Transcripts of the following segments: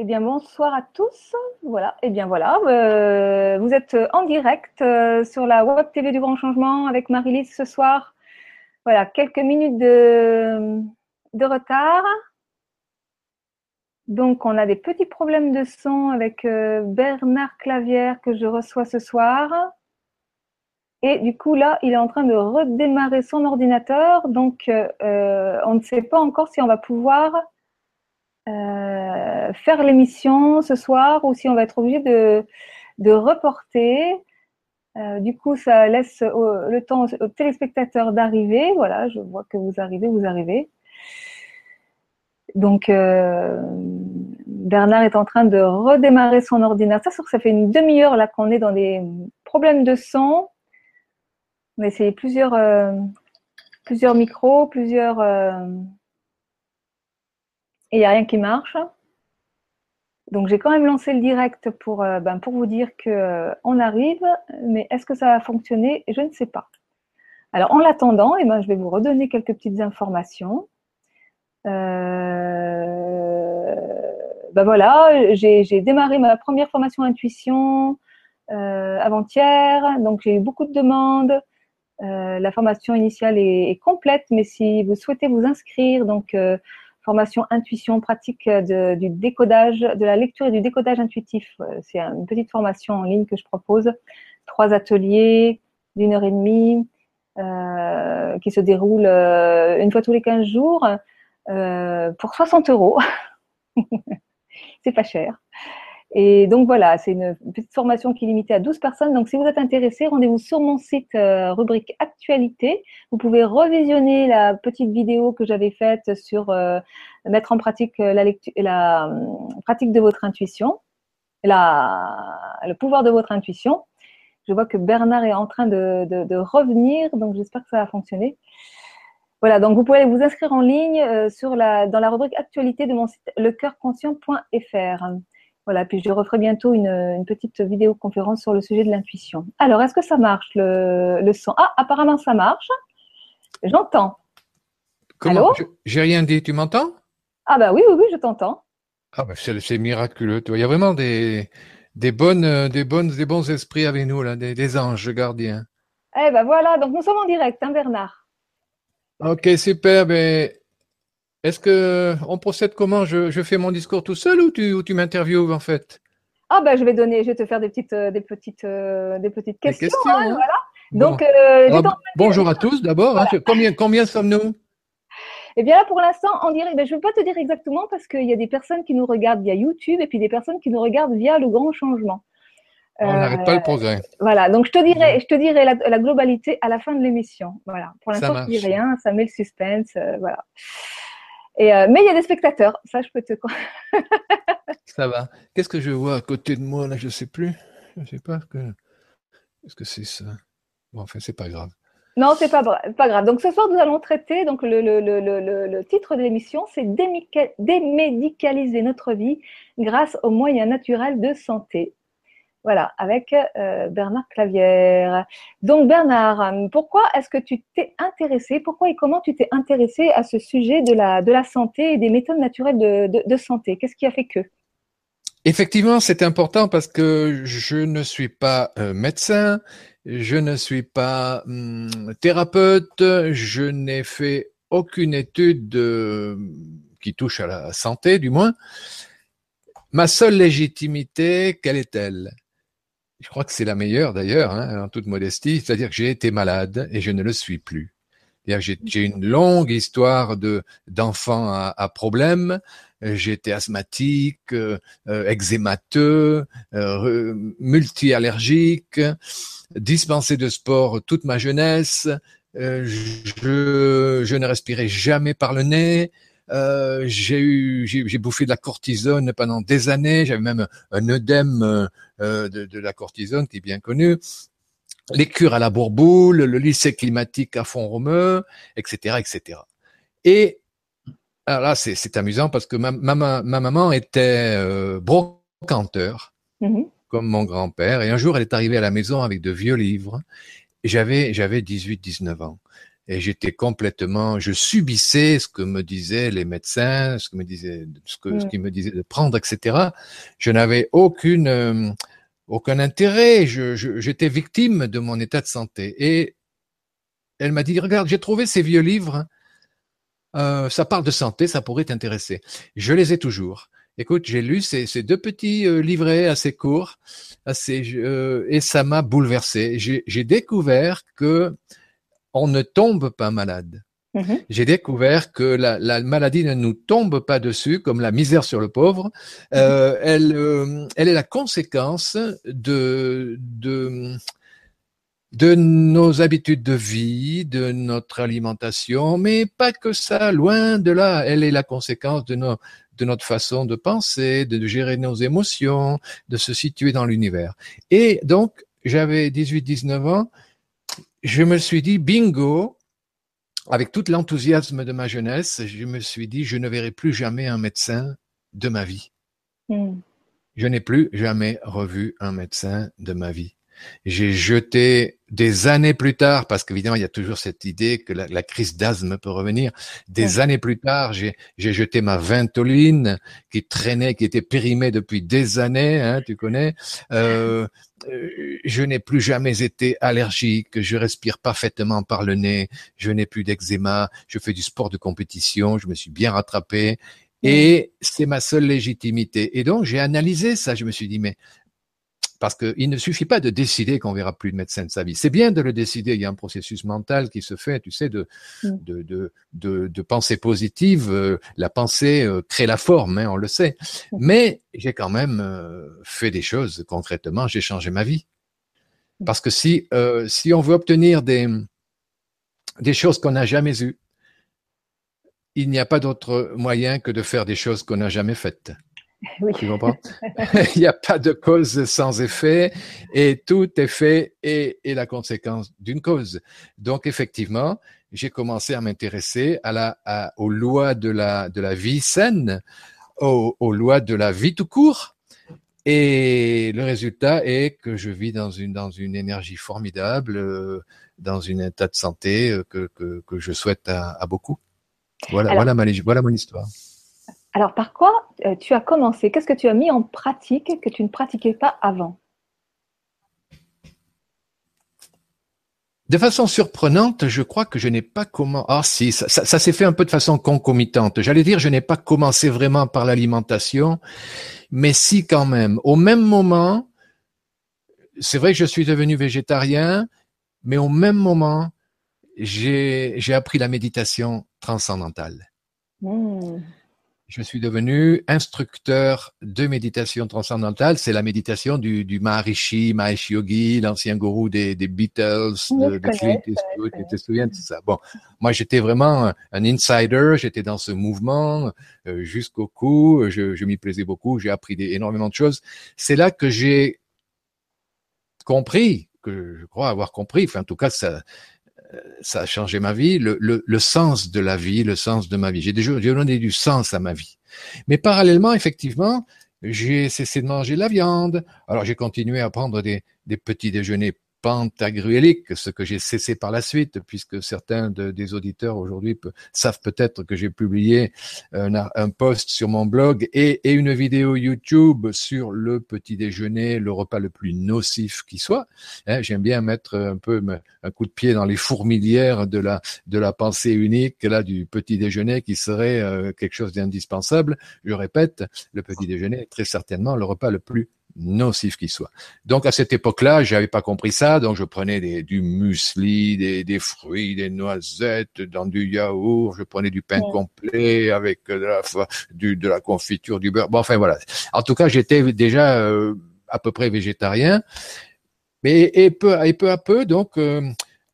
Eh bien, bonsoir à tous. Voilà. Eh bien, voilà. Euh, vous êtes en direct euh, sur la Web TV du Grand Changement avec Marie-Lise ce soir. Voilà, quelques minutes de, retard. Donc, on a des petits problèmes de son avec euh, Bernard Clavière que je reçois ce soir. Et du coup, là, il est en train de redémarrer son ordinateur. Donc, on ne sait pas encore si on va pouvoir euh, faire l'émission ce soir ou si on va être obligé de, de reporter. Euh, du coup, ça laisse le temps aux, téléspectateurs d'arriver. Voilà, je vois que vous arrivez, vous arrivez. Donc, euh, Bernard est en train de redémarrer son ordinateur. Ça fait une demi-heure là qu'on est dans des problèmes de son. On a essayé plusieurs, plusieurs micros, plusieurs et il n'y a rien qui marche. Donc j'ai quand même lancé le direct pour, euh, ben, pour vous dire qu'on euh, arrive, mais est-ce que ça va fonctionner? Je ne sais pas. Alors en l'attendant, eh ben, je vais vous redonner quelques petites informations. Euh, ben voilà, j'ai démarré ma première formation intuition avant-hier, donc j'ai eu beaucoup de demandes. la formation initiale est, est, complète, mais si vous souhaitez vous inscrire, donc formation intuition, pratique de, du décodage, de la lecture et du décodage intuitif. Euh, c'est une petite formation en ligne que je propose. Trois ateliers d'une heure et demie euh, qui se déroulent euh, une fois tous les 15 jours pour 60 euros. c'est pas cher. Et donc voilà, c'est une petite formation qui est limitée à 12 personnes. Donc si vous êtes intéressé, rendez-vous sur mon site euh, rubrique actualité. Vous pouvez revisionner la petite vidéo que j'avais faite sur euh, mettre en pratique euh, la, lecture, la pratique de votre intuition, la, le pouvoir de votre intuition. Je vois que Bernard est en train de, de, de revenir, donc j'espère que ça va fonctionner. Voilà, donc vous pouvez vous inscrire en ligne sur la, dans la rubrique actualité de mon site lecoeurconscient.fr. Voilà, puis je referai bientôt une, petite vidéoconférence sur le sujet de l'intuition. Alors, est-ce que ça marche le, son? Ah, apparemment ça marche. J'entends. Comment J'ai rien dit, tu m'entends? Ah bah oui, oui, oui, je t'entends. Ah bah c'est miraculeux. Il y a vraiment des, des bonnes, des bonnes, des bons esprits avec nous là, des, anges gardiens. Eh ben voilà, donc nous sommes en direct, hein, Bernard. Ok, super. Ben, est-ce que on procède comment? Je, fais mon discours tout seul ou tu, tu m'interviews en fait? Ah ben je vais donner, je vais te faire des petites, euh, des petites, euh, des petites questions. Hein, hein. Donc euh, bonjour à tous d'abord. Hein. combien, combien sommes-nous? Eh bien là, pour l'instant, en direct, ben, je ne veux pas te dire exactement parce qu'il y a des personnes qui nous regardent via YouTube et puis des personnes qui nous regardent via le grand changement. On n'arrête pas le progrès. Voilà, donc je te dirai, je te dirai la, globalité à la fin de l'émission. Voilà, pour l'instant, je ne dis rien, ça met le suspense. voilà. Euh, mais il y a des spectateurs, ça je peux te. ça va. Qu'est-ce que je vois à côté de moi là? Je sais plus. Je sais pas que. Est-ce que c'est ça? Bon, enfin, c'est pas grave. Non, c'est pas, pas grave. Donc ce soir, nous allons traiter. Donc le, le, le, le titre de l'émission, c'est démédicaliser notre vie grâce aux moyens naturels de santé. Voilà, avec euh, Bernard Clavière. Donc Bernard, pourquoi est-ce que tu t'es intéressé, pourquoi et comment tu t'es intéressé à ce sujet de la, de la santé et des méthodes naturelles de, de, santé? Qu'est-ce qui a fait que? Effectivement, c'est important parce que je ne suis pas euh, médecin, je ne suis pas hum, thérapeute, je n'ai fait aucune étude qui touche à la santé, du moins. Ma seule légitimité, quelle est-elle? Je crois que c'est la meilleure d'ailleurs, hein, en toute modestie, c'est-à-dire que j'ai été malade et je ne le suis plus. J'ai une longue histoire de d'enfants à, à problème. J'ai asthmatique, euh, euh eczémateux, euh, multi-allergique, dispensé de sport toute ma jeunesse. Euh, je, je ne respirais jamais par le nez. Euh, j'ai eu, j'ai bouffé de la cortisone pendant des années. J'avais même un œdème euh, de, de, la cortisone qui est bien connu. Les cures à la bourboule, le lycée climatique à fond romeu, etc., etc. Et alors là, c'est amusant parce que ma, ma, ma maman était euh, brocanteur, mm-hmm. comme mon grand-père. Et un jour, elle est arrivée à la maison avec de vieux livres. J'avais j'avais 18-19 ans. Et j'étais complètement, je subissais ce que me disaient les médecins, ce que me disaient, ce que, ce qu'ils me disaient de prendre, etc. Je n'avais aucune, euh, aucun intérêt. Je, j'étais victime de mon état de santé. Et elle m'a dit, regarde, j'ai trouvé ces vieux livres. Euh, ça parle de santé, ça pourrait t'intéresser. Je les ai toujours. Écoute, j'ai lu ces, ces, deux petits euh, livrets assez courts, assez, euh, et ça m'a bouleversé. J'ai découvert que on ne tombe pas malade. Mm-hmm. J'ai découvert que la, la, maladie ne nous tombe pas dessus comme la misère sur le pauvre. Euh, mm-hmm. elle, euh, elle est la conséquence de, de, de nos habitudes de vie, de notre alimentation, mais pas que ça, loin de là. Elle est la conséquence de, nos, de notre façon de penser, de, de gérer nos émotions, de se situer dans l'univers. Et donc, j'avais 18-19 ans, je me suis dit, bingo, avec tout l'enthousiasme de ma jeunesse, je me suis dit, je ne verrai plus jamais un médecin de ma vie. Hmm. Je n'ai plus jamais revu un médecin de ma vie. J'ai jeté des années plus tard, parce qu'évidemment, il y a toujours cette idée que la, crise d'asthme peut revenir. Des années plus tard, j'ai jeté ma ventoline qui traînait, qui était périmée depuis des années, hein, tu connais. Euh, euh, je n'ai plus jamais été allergique, je respire parfaitement par le nez, je n'ai plus d'eczéma, je fais du sport de compétition, je me suis bien rattrapé. Et c'est ma seule légitimité. Et donc, j'ai analysé ça. Je me suis dit, mais parce qu'il ne suffit pas de décider qu'on verra plus de médecin de sa vie. C'est bien de le décider. Il y a un processus mental qui se fait, tu sais, de mm. de de de, de pensée positive. Euh, la pensée euh, crée la forme, hein, on le sait. Mm. Mais j'ai quand même euh, fait des choses concrètement. J'ai changé ma vie. Mm. Parce que si si on veut obtenir des des choses qu'on n'a jamais eues, il n'y a pas d'autre moyen que de faire des choses qu'on n'a jamais faites. Oui. Tu comprends? Il n'y a pas de cause sans effet et tout est fait et est la conséquence d'une cause. Donc effectivement, j'ai commencé à m'intéresser à la, à, aux lois de la, de la vie saine, aux, aux lois de la vie tout court. Et le résultat est que je vis dans une, dans une énergie formidable, euh, dans un état de santé euh, que, que, que je souhaite à, à beaucoup. Voilà, voilà, ma, voilà mon histoire. Alors, par quoi euh, tu as commencé? Qu'est-ce que tu as mis en pratique que tu ne pratiquais pas avant? De façon surprenante, je crois que je n'ai pas commencé. Ah si, ça, ça s'est fait un peu de façon concomitante. J'allais dire, je n'ai pas commencé vraiment par l'alimentation, mais si quand même. Au même moment, c'est vrai que je suis devenu végétarien, mais au même moment, j'ai appris la méditation transcendantale. Mmh je suis devenu instructeur de méditation transcendantale. C'est la méditation du, du Maharishi, Mahesh Yogi, l'ancien gourou des, des Beatles, de, de Clint Eastwood, tu te souviens de ça? Bon, moi j'étais vraiment un insider, j'étais dans ce mouvement euh, jusqu'au cou, je, je m'y plaisais beaucoup, j'ai appris des, énormément de choses. C'est là que j'ai compris, que je crois avoir compris, enfin en tout cas ça, ça a changé ma vie, le, le, le, sens de la vie, le sens de ma vie. J'ai déjà donné du sens à ma vie. Mais parallèlement, effectivement, j'ai cessé de manger de la viande. Alors j'ai continué à prendre des, des petits déjeuners pentagruélique, ce que j'ai cessé par la suite, puisque certains des auditeurs aujourd'hui savent peut-être que j'ai publié un, post sur mon blog et, une vidéo YouTube sur le petit déjeuner, le repas le plus nocif qui soit. Hein, J'aime bien mettre un peu un coup de pied dans les fourmilières de la de la pensée unique là du petit déjeuner qui serait euh, quelque chose d'indispensable. Je répète, le petit déjeuner est très certainement le repas le plus nocif qu'il soit. Donc à cette époque-là, j'avais pas compris ça, donc je prenais des, du muesli, des, des, fruits, des noisettes, dans du yaourt, je prenais du pain complet avec de la, du, de la confiture, du beurre. Bon, enfin voilà. En tout cas, j'étais déjà euh, à peu près végétarien, mais et peu, et peu à peu, donc euh,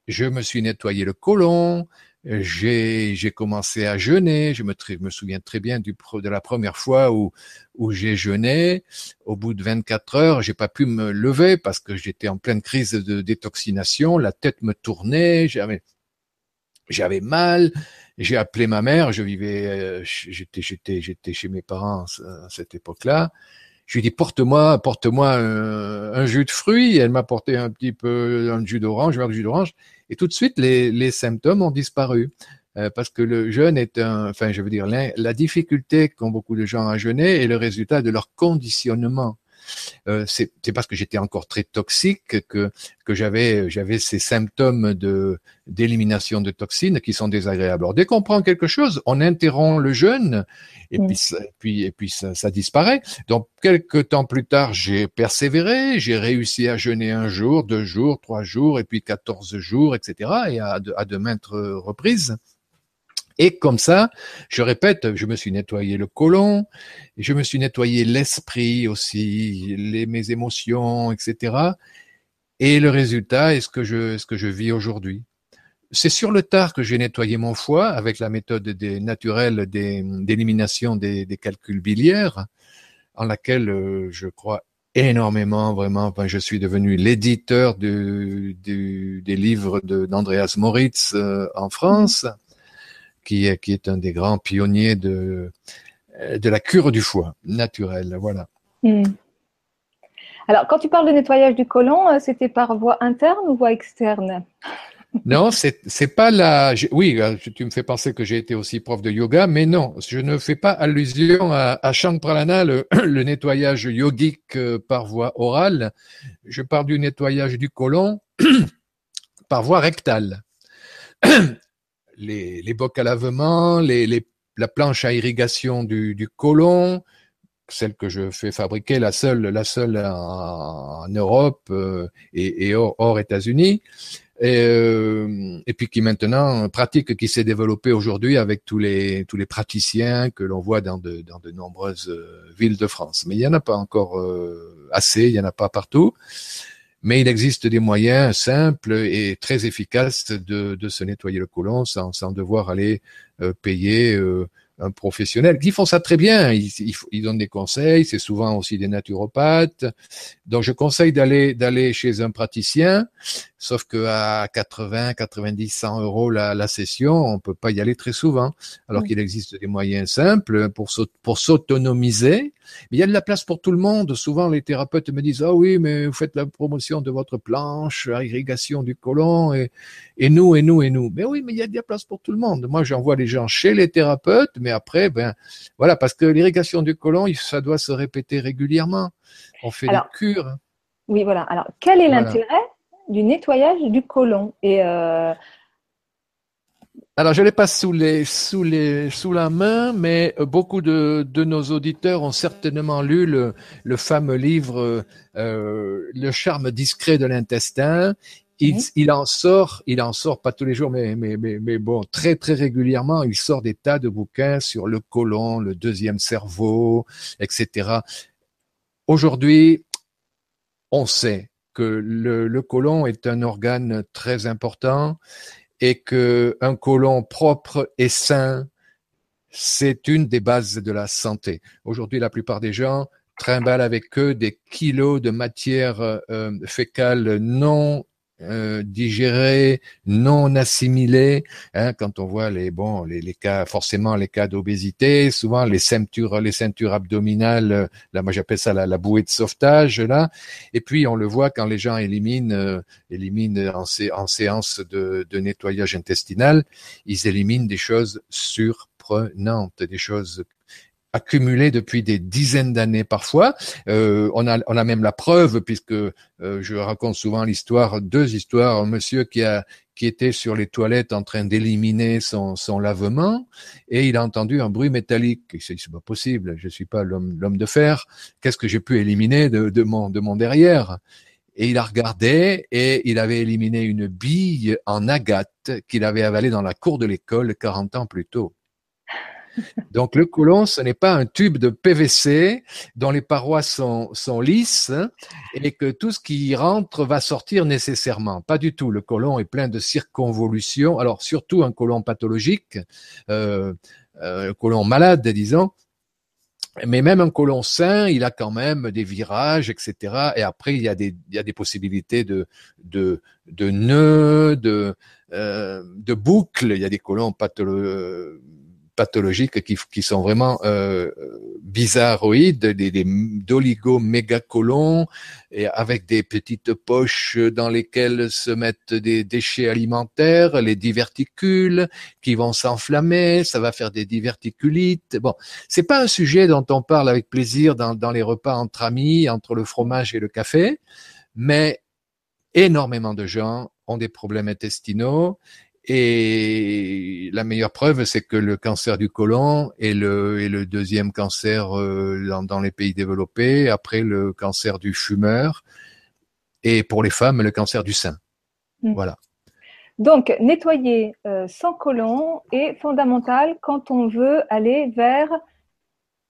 je me suis nettoyé le côlon, j'ai commencé à jeûner. Je me, souviens très bien du de la première fois où où j'ai jeûné. Au bout de 24 heures, j'ai pas pu me lever parce que j'étais en pleine crise de détoxination. La tête me tournait. J'avais j'avais mal. J'ai appelé ma mère. Je vivais euh, j'étais j'étais j'étais chez mes parents à cette époque-là. Je lui dit porte-moi porte-moi un, un, jus de fruits. Elle m'a porté un petit peu un jus d'orange, un jus d'orange. Et tout de suite, les, symptômes ont disparu. Euh, parce que le jeûne est un, enfin, je veux dire, la difficulté qu'ont beaucoup de gens à jeûner est le résultat de leur conditionnement. Euh, c'est parce que j'étais encore très toxique que que j'avais j'avais ces symptômes de d'élimination de toxines qui sont désagréables. Alors dès qu'on prend quelque chose, on interrompt le jeûne et puis puis et puis ça, ça, disparaît. Donc quelques temps plus tard, j'ai persévéré, j'ai réussi à jeûner un jour, deux jours, trois jours et puis quatorze jours, etc. Et à à de maintes reprises. Et comme ça, je répète, je me suis nettoyé le côlon, je me suis nettoyé l'esprit aussi, les, mes émotions, etc. Et le résultat est ce que je, ce que je vis aujourd'hui. C'est sur le tard que j'ai nettoyé mon foie avec la méthode des, naturelle d'élimination des, des, calculs biliaires, en laquelle euh, je crois énormément, vraiment. Enfin, je suis devenu l'éditeur du, du, des livres d'Andreas Moritz euh, en France qui est, qui est un des grands pionniers de, de la cure du foie naturelle. Voilà. Hmm. Alors, quand tu parles de nettoyage du côlon, euh, c'était par voie interne ou voie externe? Non, c'est c'est pas la. Oui, euh, tu me fais penser que j'ai été aussi prof de yoga, mais non, je ne fais pas allusion à, à Pralana, le, le, nettoyage yogique euh, par voie orale. Je parle du nettoyage du côlon par voie rectale les, les bocs à lavement, la planche à irrigation du, côlon, celle que je fais fabriquer, la seule, la seule en, Europe euh, et, hors, États-Unis, et, euh, et, puis qui maintenant pratique qui s'est développée aujourd'hui avec tous les tous les praticiens que l'on voit dans de dans de nombreuses euh, villes de France. Mais il y en a pas encore assez, il y en a pas partout mais il existe des moyens simples et très efficaces de, se nettoyer le côlon sans, devoir aller euh, payer euh, un professionnel qui font ça très bien. Ils, ils, donnent des conseils. C'est souvent aussi des naturopathes. Donc, je conseille d'aller chez un praticien. Sauf que à 80, 90, 100 euros la, la session, on peut pas y aller très souvent. Alors qu'il existe des moyens simples pour pour s'autonomiser. Mais il y a de la place pour tout le monde. Souvent, les thérapeutes me disent ah oui, mais vous faites la promotion de votre planche irrigation du côlon et et nous et nous et nous. Mais oui, mais il y a de la place pour tout le monde. Moi, j'envoie les gens chez les thérapeutes mais après, ben voilà, parce que l'irrigation du côlon, ça doit se répéter régulièrement. On fait des cures. Oui, voilà. Alors, quel est l'intérêt du nettoyage du côlon. Et euh, Alors, je l'ai pas sous les sous les sous la main, mais beaucoup de, de nos auditeurs ont certainement lu le, le fameux livre euh, Le charme discret de l'intestin. Il, il, en sort, il en sort pas tous les jours, mais, mais, mais, mais, bon, très très régulièrement, il sort des tas de bouquins sur le côlon, le deuxième cerveau, etc. Aujourd'hui, on sait que le, le côlon est un organe très important et que un côlon propre et sain, c'est une des bases de la santé. Aujourd'hui, la plupart des gens trimballent avec eux des kilos de matière euh, fécale non euh, digéré, non assimilé. Hein, quand on voit les bon les, les cas forcément les cas d'obésité, souvent les ceintures les ceintures abdominales, là moi j'appelle ça la, bouée de sauvetage là. Et puis on le voit quand les gens éliminent euh, éliminent en, en séance de, de nettoyage intestinal, ils éliminent des choses surprenantes, des choses accumulé depuis des dizaines d'années parfois. Euh, on, a, on a même la preuve, puisque euh, je raconte souvent l'histoire, deux histoires, un monsieur qui a qui était sur les toilettes en train d'éliminer son, son lavement et il a entendu un bruit métallique. Il s'est dit, c'est pas possible, je suis pas l'homme, l'homme de fer. Qu'est-ce que j'ai pu éliminer de, de, mon, de mon derrière? Et il a regardé et il avait éliminé une bille en agate qu'il avait avalée dans la cour de l'école 40 ans plus tôt. Donc le côlon, ce n'est pas un tube de PVC dont les parois sont, lisses et que tout ce qui y rentre va sortir nécessairement. Pas du tout. Le côlon est plein de circonvolutions. Alors surtout un côlon pathologique, euh, euh, un côlon malade, disons. Mais même un côlon sain, il a quand même des virages, etc. Et après, il y a des, possibilités de, nœuds, de, euh, de boucles. Il y a des côlons pathologiques pathologiques qui, qui sont vraiment euh, bizarroïdes, des, des d'oligo-mégacolons, et avec des petites poches dans lesquelles se mettent des déchets alimentaires, les diverticules qui vont s'enflammer, ça va faire des diverticulites. Bon, c'est pas un sujet dont on parle avec plaisir dans, dans les repas entre amis, entre le fromage et le café, mais énormément de gens ont des problèmes intestinaux et la meilleure preuve, c'est que le cancer du côlon est le, est le deuxième cancer euh, dans, dans, les pays développés, après le cancer du fumeur, et pour les femmes, le cancer du sein. Mmh. Voilà. Donc, nettoyer euh, sans côlon est fondamental quand on veut aller vers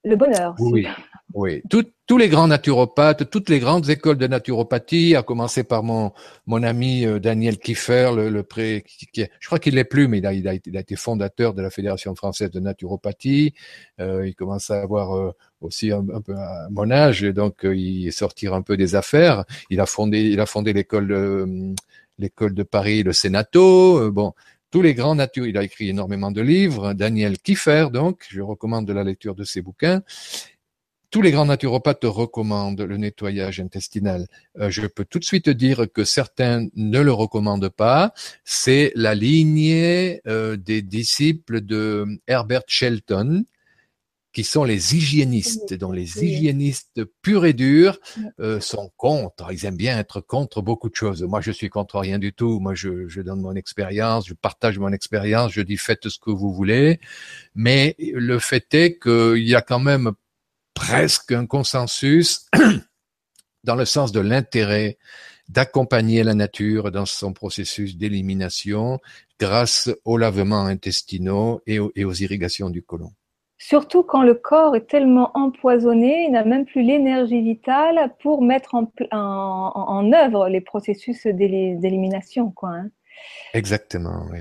le bonheur. Oui, oui. Tout, tous les grands naturopathes, toutes les grandes écoles de naturopathie, à commencer par mon mon ami euh, Daniel Kiefer, le, le pré, qui, je crois qu'il l'est plus, mais il a, il a, il, a, été fondateur de la Fédération française de naturopathie. Euh, il commence à avoir euh, aussi un, peu à mon âge, donc euh, il sortir un peu des affaires. Il a fondé, il a fondé l'école de, l'école de Paris, le Sénato. bon, tous les grands natures. Il a écrit énormément de livres. Daniel Kiefer, donc, je recommande la lecture de ses bouquins tous les grands naturopathes recommandent le nettoyage intestinal. Euh, je peux tout de suite dire que certains ne le recommandent pas. C'est la lignée euh, des disciples de Herbert Shelton, qui sont les hygiénistes, dont les hygiénistes purs et durs euh, sont contre. Ils aiment bien être contre beaucoup de choses. Moi, je suis contre rien du tout. Moi, je, je donne mon expérience, je partage mon expérience, je dis faites ce que vous voulez. Mais le fait est qu'il y a quand même presque un consensus dans le sens de l'intérêt d'accompagner la nature dans son processus d'élimination grâce aux lavements intestinaux et aux, et aux, irrigations du côlon. Surtout quand le corps est tellement empoisonné, il n'a même plus l'énergie vitale pour mettre en, en, en œuvre les processus d'élimination. Quoi, hein. Exactement, oui.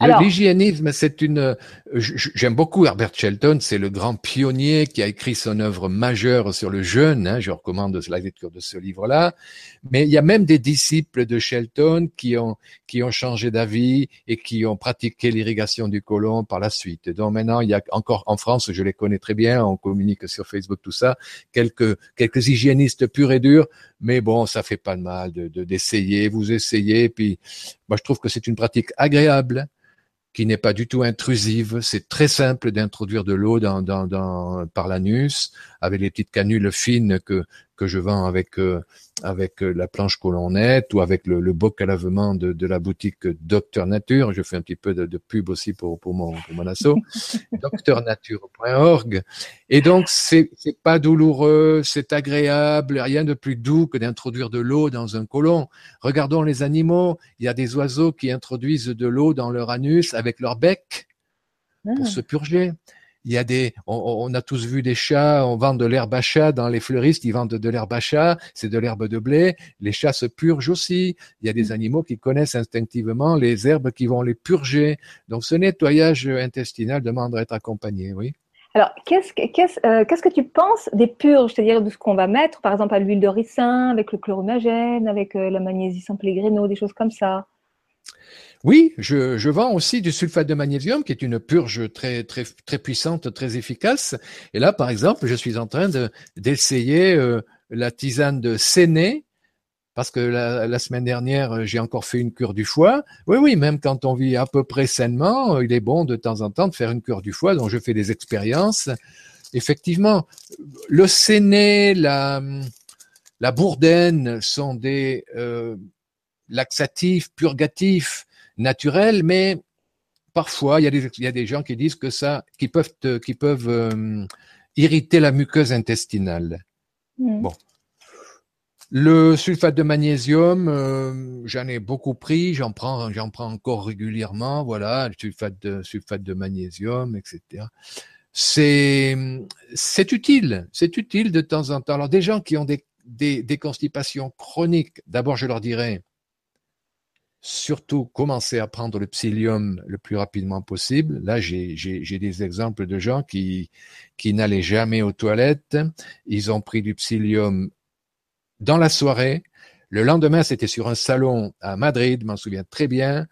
L'hygiénisme, c'est une. J'aime beaucoup Herbert Shelton, c'est le grand pionnier qui a écrit son œuvre majeure sur le jeûne. Hein, je recommande la lecture de ce livre-là. Mais il y a même des disciples de Shelton qui ont qui ont changé d'avis et qui ont pratiqué l'irrigation du côlon par la suite. Donc maintenant, il y a encore en France, je les connais très bien, on communique sur Facebook tout ça, quelques quelques hygiénistes purs et durs. Mais bon, ça fait pas de mal de d'essayer. vous essayez, puis moi je trouve que c'est une pratique agréable qui n'est pas du tout intrusive. C'est très simple d'introduire de l'eau dans, par l'anus avec les petites canules fines que, que je vends avec euh, avec euh, la planche colonnette ou avec le, le boc à lavement de, de, la boutique Docteur Nature. Je fais un petit peu de, de pub aussi pour, pour mon pour mon asso. docteurnature.org. Et donc c'est c'est pas douloureux, c'est agréable. Rien de plus doux que d'introduire de l'eau dans un côlon. Regardons les animaux. Il y a des oiseaux qui introduisent de l'eau dans leur anus avec leur bec pour ah. se purger il y a des, on, a tous vu des chats, on vend de l'herbe à chat dans les fleuristes, ils vendent de l'herbe à chat, c'est de l'herbe de blé. Les chats se purgent aussi. Il y a des animaux qui connaissent instinctivement les herbes qui vont les purger. Donc ce nettoyage intestinal demande à être accompagné, oui. Alors, qu'est-ce qu'est-ce euh, qu'est-ce que tu penses des purges, c'est-à-dire de ce qu'on va mettre, par exemple, à l'huile de ricin, avec le chloromagène, avec euh, la magnésie sans pellegrino, des choses comme ça? Oui, je, vends aussi du sulfate de magnésium, qui est une purge très très très puissante, très efficace. Et là, par exemple, je suis en train de d'essayer euh, la tisane de Séné, parce que la, semaine dernière, j'ai encore fait une cure du foie. Oui, oui, même quand on vit à peu près sainement, il est bon de temps en temps de faire une cure du foie. Donc, je fais des expériences. Effectivement, le Séné, la la bourdaine sont des euh, laxatifs, purgatifs naturel, mais parfois il y a des, il y a des gens qui disent que ça, qui peuvent, qui peuvent euh, irriter la muqueuse intestinale. Mm. Bon. Le sulfate de magnésium, euh, j'en ai beaucoup pris, j'en prends, j'en prends encore régulièrement, voilà, le sulfate de, sulfate de magnésium, etc. C'est, c'est utile, c'est utile de temps en temps. Alors des gens qui ont des, des, des constipations chroniques, d'abord je leur dirais, surtout commencer à prendre le psyllium le plus rapidement possible. Là, j'ai des exemples de gens qui, qui n'allaient jamais aux toilettes. Ils ont pris du psyllium dans la soirée. Le lendemain, c'était sur un salon à Madrid, m'en souviens très bien.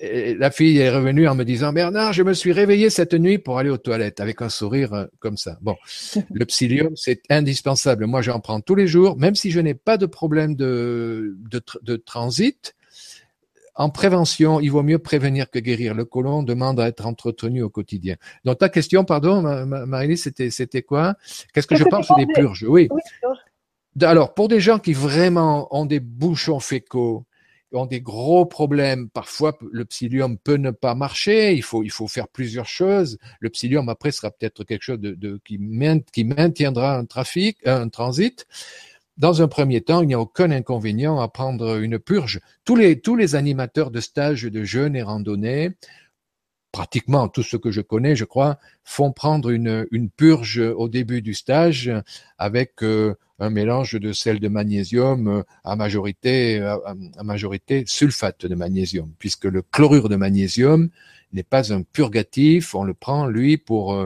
La fille est revenue en me disant Bernard, je me suis réveillé cette nuit pour aller aux toilettes avec un sourire euh, comme ça. Bon, le psyllium, c'est indispensable. Moi, j'en prends tous les jours, même si je n'ai pas de problème de, de, transit. En prévention, il vaut mieux prévenir que guérir. Le côlon demande à être entretenu au quotidien. Donc ta question, pardon, Marie, c'était c'était quoi? Qu'est-ce que je pense des purges? Oui. Alors pour des gens qui vraiment ont des bouchons fécaux, ont des gros problèmes. Parfois, le psyllium peut ne pas marcher. Il faut, faire plusieurs choses. Le psyllium, après, sera peut-être quelque chose de, qui, maintiendra un trafic, un transit. Dans un premier temps, il n'y a aucun inconvénient à prendre une purge. Tous les, tous les animateurs de stages de jeûne et randonnée, pratiquement tous ceux que je connais, je crois, font prendre une, une purge au début du stage avec euh, un mélange de sel de magnésium euh, à majorité, euh, à, majorité sulfate de magnésium, puisque le chlorure de magnésium n'est pas un purgatif, on le prend lui pour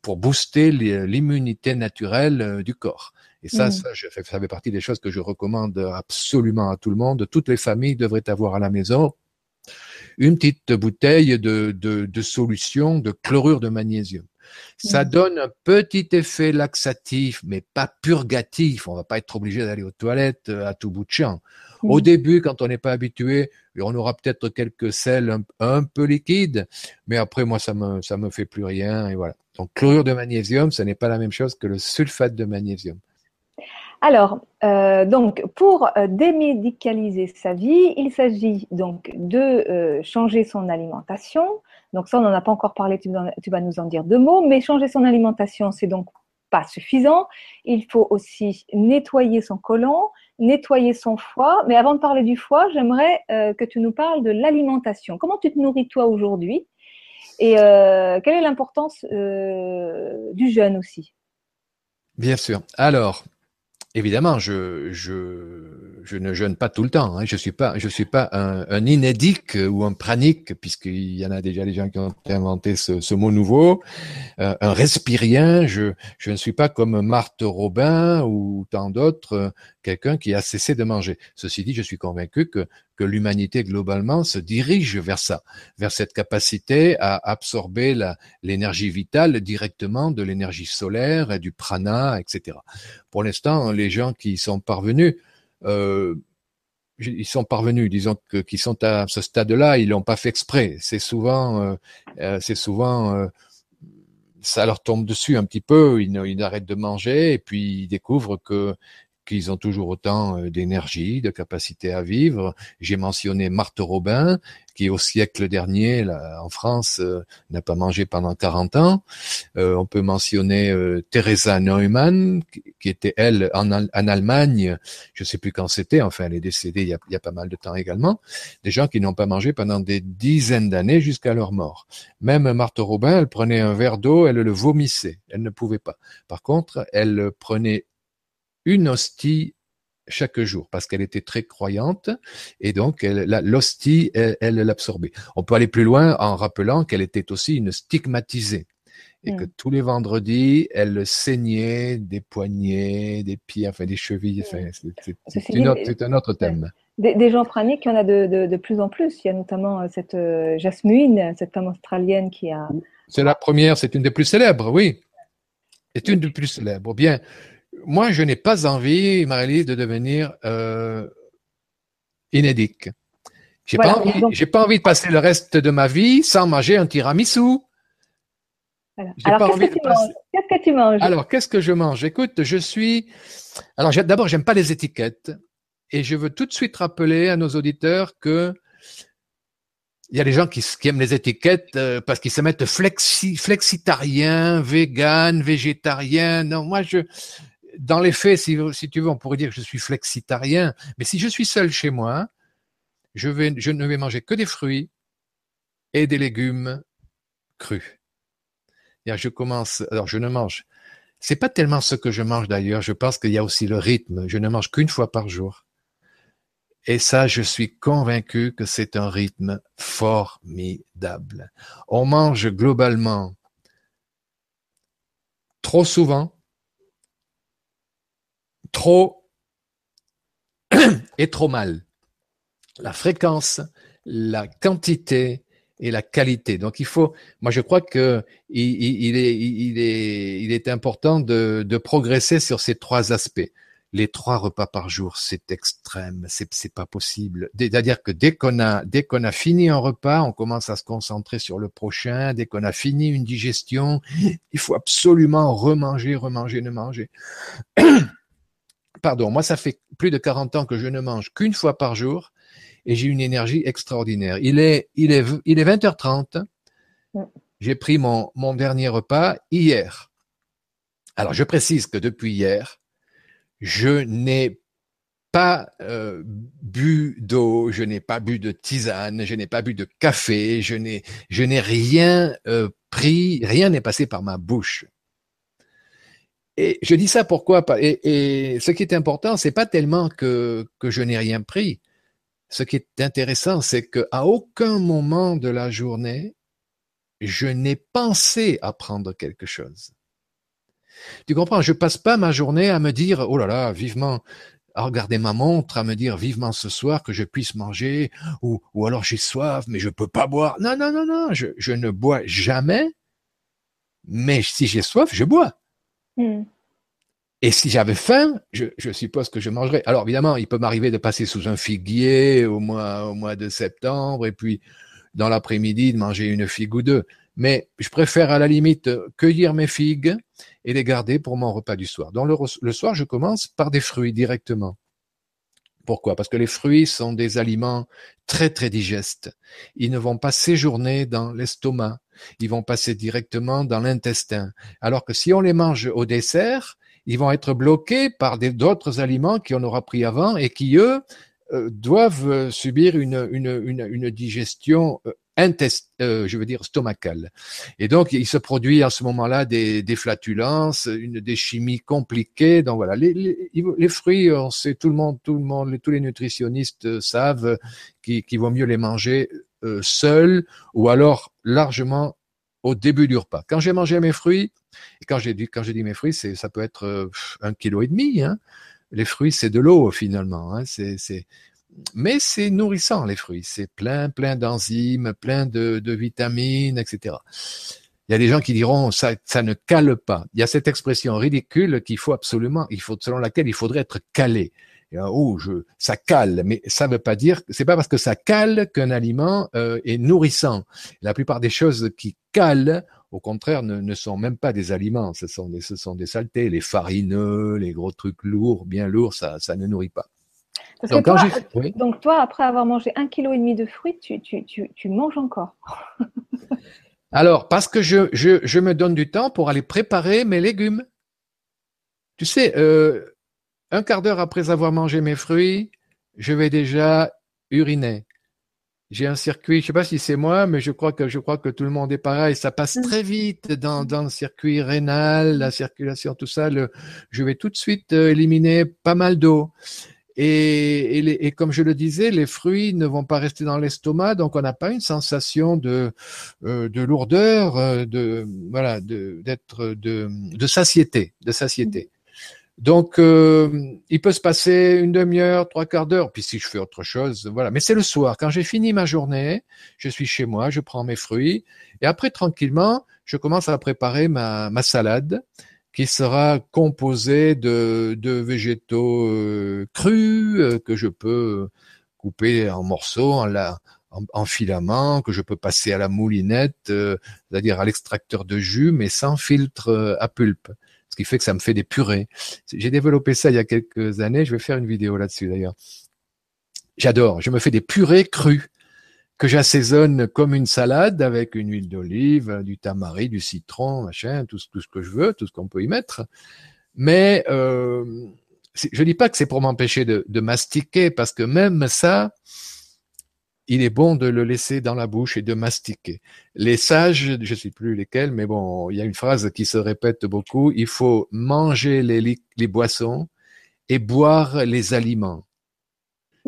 pour booster l'immunité naturelle du corps. Et ça, mm. ça, ça fait partie des choses que je recommande absolument à tout le monde. Toutes les familles devraient avoir à la maison une petite bouteille de, de, de solution de chlorure de magnésium. Ça donne un petit effet laxatif, mais pas purgatif. On va pas être obligé d'aller aux toilettes euh, à tout bout de champ. Au début, quand on n'est pas habitué, on aura peut-être quelques sels un, peu liquides, mais après, moi, ça me, ça me fait plus rien, et voilà. Donc, chlorure de magnésium, ce n'est pas la même chose que le sulfate de magnésium. Alors, euh, donc, pour euh, démédicaliser sa vie, il s'agit donc de changer son alimentation, donc ça, on n'en a pas encore parlé, tu, vas nous en dire deux mots, mais changer son alimentation, c'est donc pas suffisant. Il faut aussi nettoyer son côlon, nettoyer son foie. Mais avant de parler du foie, j'aimerais euh, que tu nous parles de l'alimentation. Comment tu te nourris toi aujourd'hui? Et euh, quelle est l'importance euh, du jeûne aussi? Bien sûr. Alors, Évidemment, je, je, je ne jeûne pas tout le temps. Hein. Je suis pas, je suis pas un, un inédique ou un pranique, puisqu'il y en a déjà des gens qui ont inventé ce, ce mot nouveau. Euh, un respirien. Je, je ne suis pas comme Marthe Robin ou tant d'autres, quelqu'un qui a cessé de manger. Ceci dit, je suis convaincu que que l'humanité globalement se dirige vers ça, vers cette capacité à absorber l'énergie vitale directement de l'énergie solaire et du prana, etc. Pour l'instant, les gens qui sont parvenus, euh, ils sont parvenus, disons que qui sont à ce stade-là, ils l'ont pas fait exprès. C'est souvent, euh, euh, c'est souvent ça leur tombe dessus un petit peu, ils, arrêtent de manger et puis ils découvrent que qu'ils ont toujours autant euh, d'énergie, de capacité à vivre. J'ai mentionné Marthe Robin, qui au siècle dernier, là, en France, euh, n'a pas mangé pendant 40 ans. Euh, on peut mentionner euh, Teresa Neumann, qui, était elle en, Allemagne, je sais plus quand c'était, enfin elle est décédée il y, a, il y a pas mal de temps également. Des gens qui n'ont pas mangé pendant des dizaines d'années jusqu'à leur mort. Même Marthe Robin, elle prenait un verre d'eau, elle le vomissait, elle ne pouvait pas. Par contre, elle prenait une hostie chaque jour parce qu'elle était très croyante et donc l'hostie, elle l'absorbait. On peut aller plus loin en rappelant qu'elle était aussi une stigmatisée et que mm. tous les vendredis, elle saignait des poignets, des pieds, enfin des chevilles. Mm. c'est un autre thème. Des, gens praniques, il y en a de, plus en plus. Il y a notamment euh, cette euh, Jasmine, cette femme australienne qui a. C'est la première, c'est une des plus célèbres, oui. C'est une des plus célèbres. Bien, moi, je n'ai pas envie, marie de devenir euh, inédique. J'ai pas envie, j'ai pas envie de passer le reste de ma vie sans manger un tiramisu. Alors, qu'est-ce que, tu manges Alors, qu'est-ce que je mange? Écoute, je suis. Alors, d'abord, j'aime pas les étiquettes, et je veux tout de suite rappeler à nos auditeurs que il y a des gens qui, aiment les étiquettes euh, parce qu'ils se mettent flexi, flexitarien, vegan, végétarien. Non, moi, je, dans les faits, si, tu veux, on pourrait dire que je suis flexitarien, mais si je suis seul chez moi, je, ne vais manger que des fruits et des légumes crus. je commence, alors je ne mange. C'est pas tellement ce que je mange d'ailleurs. Je pense qu'il y a aussi le rythme. Je ne mange qu'une fois par jour. Et ça, je suis convaincu que c'est un rythme formidable. On mange globalement trop souvent, trop et trop mal. La fréquence la quantité et la qualité. Donc il faut, moi je crois que il, est, important de, progresser sur ces trois aspects les trois repas par jour, c'est extrême, c'est c'est pas possible. C'est-à-dire que a dès qu'on a fini un repas, on commence à se concentrer sur le prochain. Dès qu'on a fini une digestion, il faut absolument remanger, remanger, ne manger. Pardon, moi ça fait plus de 40 ans que je ne mange qu'une fois par jour et j'ai une énergie extraordinaire. Il est il est il est 20h30. J'ai pris mon mon dernier repas hier. Alors je précise que depuis hier, je n'ai pas euh, bu d'eau, je n'ai pas bu de tisane, je n'ai pas bu de café, je n'ai je n'ai rien euh, pris, rien n'est passé par ma bouche. Et je dis ça pourquoi et, et ce qui est important, c'est pas tellement que je n'ai rien pris. Ce qui est intéressant, c'est que à aucun moment de la journée, je n'ai pensé à prendre quelque chose. Tu comprends? Je passe pas ma journée à me dire oh là là, vivement à regarder ma montre, à me dire vivement ce soir que je puisse manger, ou, ou alors j'ai soif, mais je peux pas boire. Non, non, non, non, je ne bois jamais, mais si j'ai soif, je bois. Hmm. Et si j'avais faim, je, suppose que je mangerais. Alors évidemment, il peut m'arriver de passer sous un figuier au mois, de septembre, et puis dans l'après-midi de manger une figue ou deux. Mais je préfère à la limite cueillir mes figues et les garder pour mon repas du soir. Le, le soir, je commence par des fruits directement. Pourquoi? Parce que les fruits sont des aliments très très digestes. Ils ne vont pas séjourner dans l'estomac, ils vont passer directement dans l'intestin. Alors que si on les mange au dessert, ils vont être bloqués par d'autres aliments qu'on aura pris avant et qui, eux, euh, doivent subir une, une, une, une digestion euh, intest, euh, je veux dire stomacale. Et donc il se produit à ce moment-là des, des flatulences, une des chimies compliquées. Donc voilà, les, les, les, fruits, on sait tout le monde, tout le monde, tous les nutritionnistes euh, savent qu'il vaut mieux les manger euh, seuls ou alors largement au début du repas. Quand j'ai mangé mes fruits, et quand j'ai dit quand j'ai dit mes fruits, c'est ça peut être euh, un kilo et demi. Hein. Les fruits, c'est de l'eau finalement. Hein. C'est mais c'est nourrissant les fruits, c'est plein, plein d'enzymes, plein de, vitamines, etc. Il y a des gens qui diront ça, ne cale pas. Il y a cette expression ridicule qu'il faut absolument, selon laquelle il faudrait être calé. Oh, je, ça cale, mais ça ne veut pas dire, c'est pas parce que ça cale qu'un aliment euh, est nourrissant. La plupart des choses qui calent, au contraire, ne, sont même pas des aliments. Ce sont des, saletés, les farineux, les gros trucs lourds, bien lourds, ça ne nourrit pas donc, toi, après avoir mangé un kilo et demi de fruits, tu, tu, tu, tu manges encore. Alors, parce que je, je, je, me donne du temps pour aller préparer mes légumes. Tu sais, euh, un quart d'heure après avoir mangé mes fruits, je vais déjà uriner. J'ai un circuit, je sais pas si c'est moi, mais je crois que je crois que tout le monde est pareil. Ça passe mm. très vite dans, dans le circuit rénal, la circulation, tout ça. Le, je vais tout de suite euh, éliminer pas mal d'eau. Et, et, et, comme je le disais, les fruits ne vont pas rester dans l'estomac, donc on n'a pas une sensation de, euh, de lourdeur, euh, de voilà, d'être de, de, satiété, de satiété. Donc, euh, il peut se passer une demi-heure, trois quarts d'heure, puis si je fais autre chose, voilà. Mais c'est le soir, quand j'ai fini ma journée, je suis chez moi, je prends mes fruits, et après tranquillement, je commence à préparer ma, ma salade qui sera composé de, de végétaux euh, crus euh, que je peux couper en morceaux, en, la, en, filaments, que je peux passer à la moulinette, euh, c'est-à-dire à, l'extracteur de jus, mais sans filtre à pulpe. Ce qui fait que ça me fait des purées. J'ai développé ça il y a quelques années. Je vais faire une vidéo là-dessus d'ailleurs. J'adore. Je me fais des purées crues que j'assaisonne comme une salade avec une huile d'olive, du tamari, du citron, machin, tout, tout ce que je veux, tout ce qu'on peut y mettre. Mais euh, je dis pas que c'est pour m'empêcher de, de, mastiquer, parce que même ça, il est bon de le laisser dans la bouche et de mastiquer. Les sages, je sais plus lesquels, mais bon, il y a une phrase qui se répète beaucoup, il faut manger les, les boissons et boire les aliments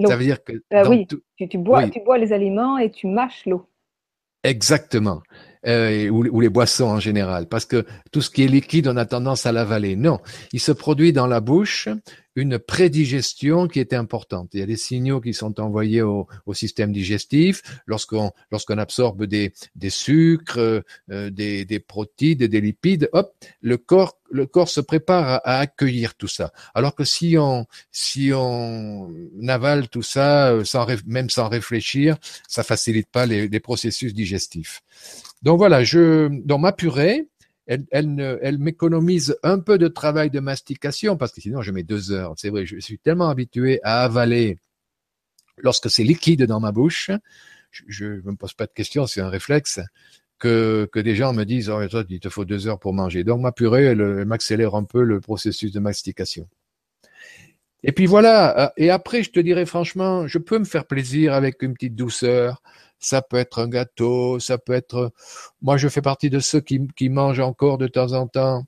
ça veut dire que. Euh, oui, tu, bois, tu bois les aliments et tu mâches l'eau. Exactement. Euh, ou, les boissons en général, parce que tout ce qui est liquide, on a tendance à l'avaler. Non, il se produit dans la bouche une prédigestion qui est importante. Il y a des signaux qui sont envoyés au, système digestif lorsqu'on lorsqu'on absorbe des, des sucres, euh, des, des protides, des lipides. Hop, le corps le corps se prépare à, accueillir tout ça. Alors que si on si on avale tout ça euh, sans même sans réfléchir, ça facilite pas les, les processus digestifs. Donc voilà, je dans ma purée, elle, elle, elle m'économise un peu de travail de mastication parce que sinon je mets deux heures. C'est vrai, je suis tellement habitué à avaler lorsque c'est liquide dans ma bouche. Je ne me pose pas de questions, c'est un réflexe que, des gens me disent oh, toi, il te faut deux heures pour manger. Donc ma purée, elle, m'accélère un peu le processus de mastication. Et puis voilà. Euh, et après, je te dirais franchement, je peux me faire plaisir avec une petite douceur ça peut être un gâteau, ça peut être... Moi, je fais partie de ceux qui, mangent encore de temps en temps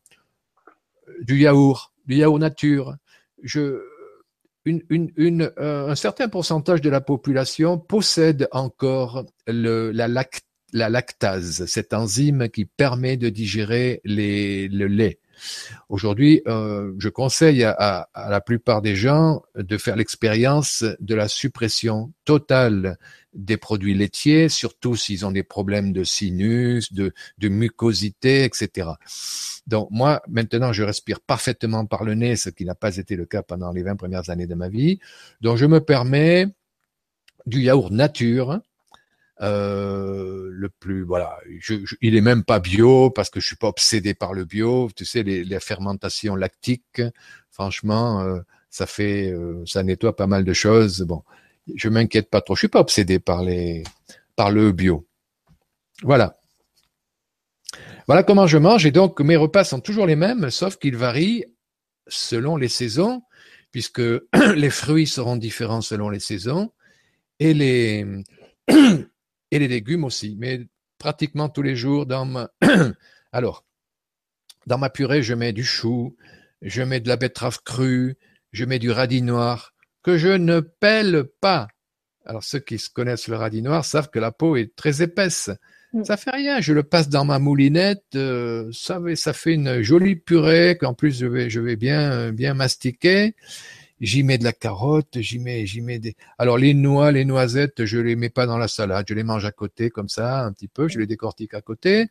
du yaourt, du yaourt nature. Je, euh, un certain pourcentage de la population possède encore la, la lactase, cette enzyme qui permet de digérer le lait. Aujourd'hui, euh, je conseille à, la plupart des gens de faire l'expérience de la suppression totale des produits laitiers, surtout s'ils ont des problèmes de sinus, de, de mucosité, etc. Donc moi, maintenant, je respire parfaitement par le nez, ce qui n'a pas été le cas pendant les 20 premières années de ma vie. Donc je me permets du yaourt nature, euh, le plus voilà je, il est même pas bio parce que je suis pas obsédé par le bio tu sais les, les fermentations lactiques franchement euh, ça fait euh, ça nettoie pas mal de choses bon je m'inquiète pas trop. Je suis pas obsédé par les par le bio. Voilà. Voilà comment je mange et donc mes repas sont toujours les mêmes sauf qu'ils varient selon les saisons puisque les fruits seront différents selon les saisons et les et les légumes aussi, mais pratiquement tous les jours dans ma... Alors, dans ma purée, je mets du chou, je mets de la betterave crue, je mets du radis noir, que je ne pèle pas. Alors, ceux qui se connaissent le radis noir savent que la peau est très épaisse. Mm. Ça fait rien, je le passe dans ma moulinette, euh, ça, ça fait une jolie purée qu'en plus je vais, je vais bien, bien mastiquer j'y mets de la carotte, j'y mets, j'y mets des. Alors les noix, les noisettes, je les mets pas dans la salade, je les mange à côté comme ça, un petit peu, je les décortique à côté.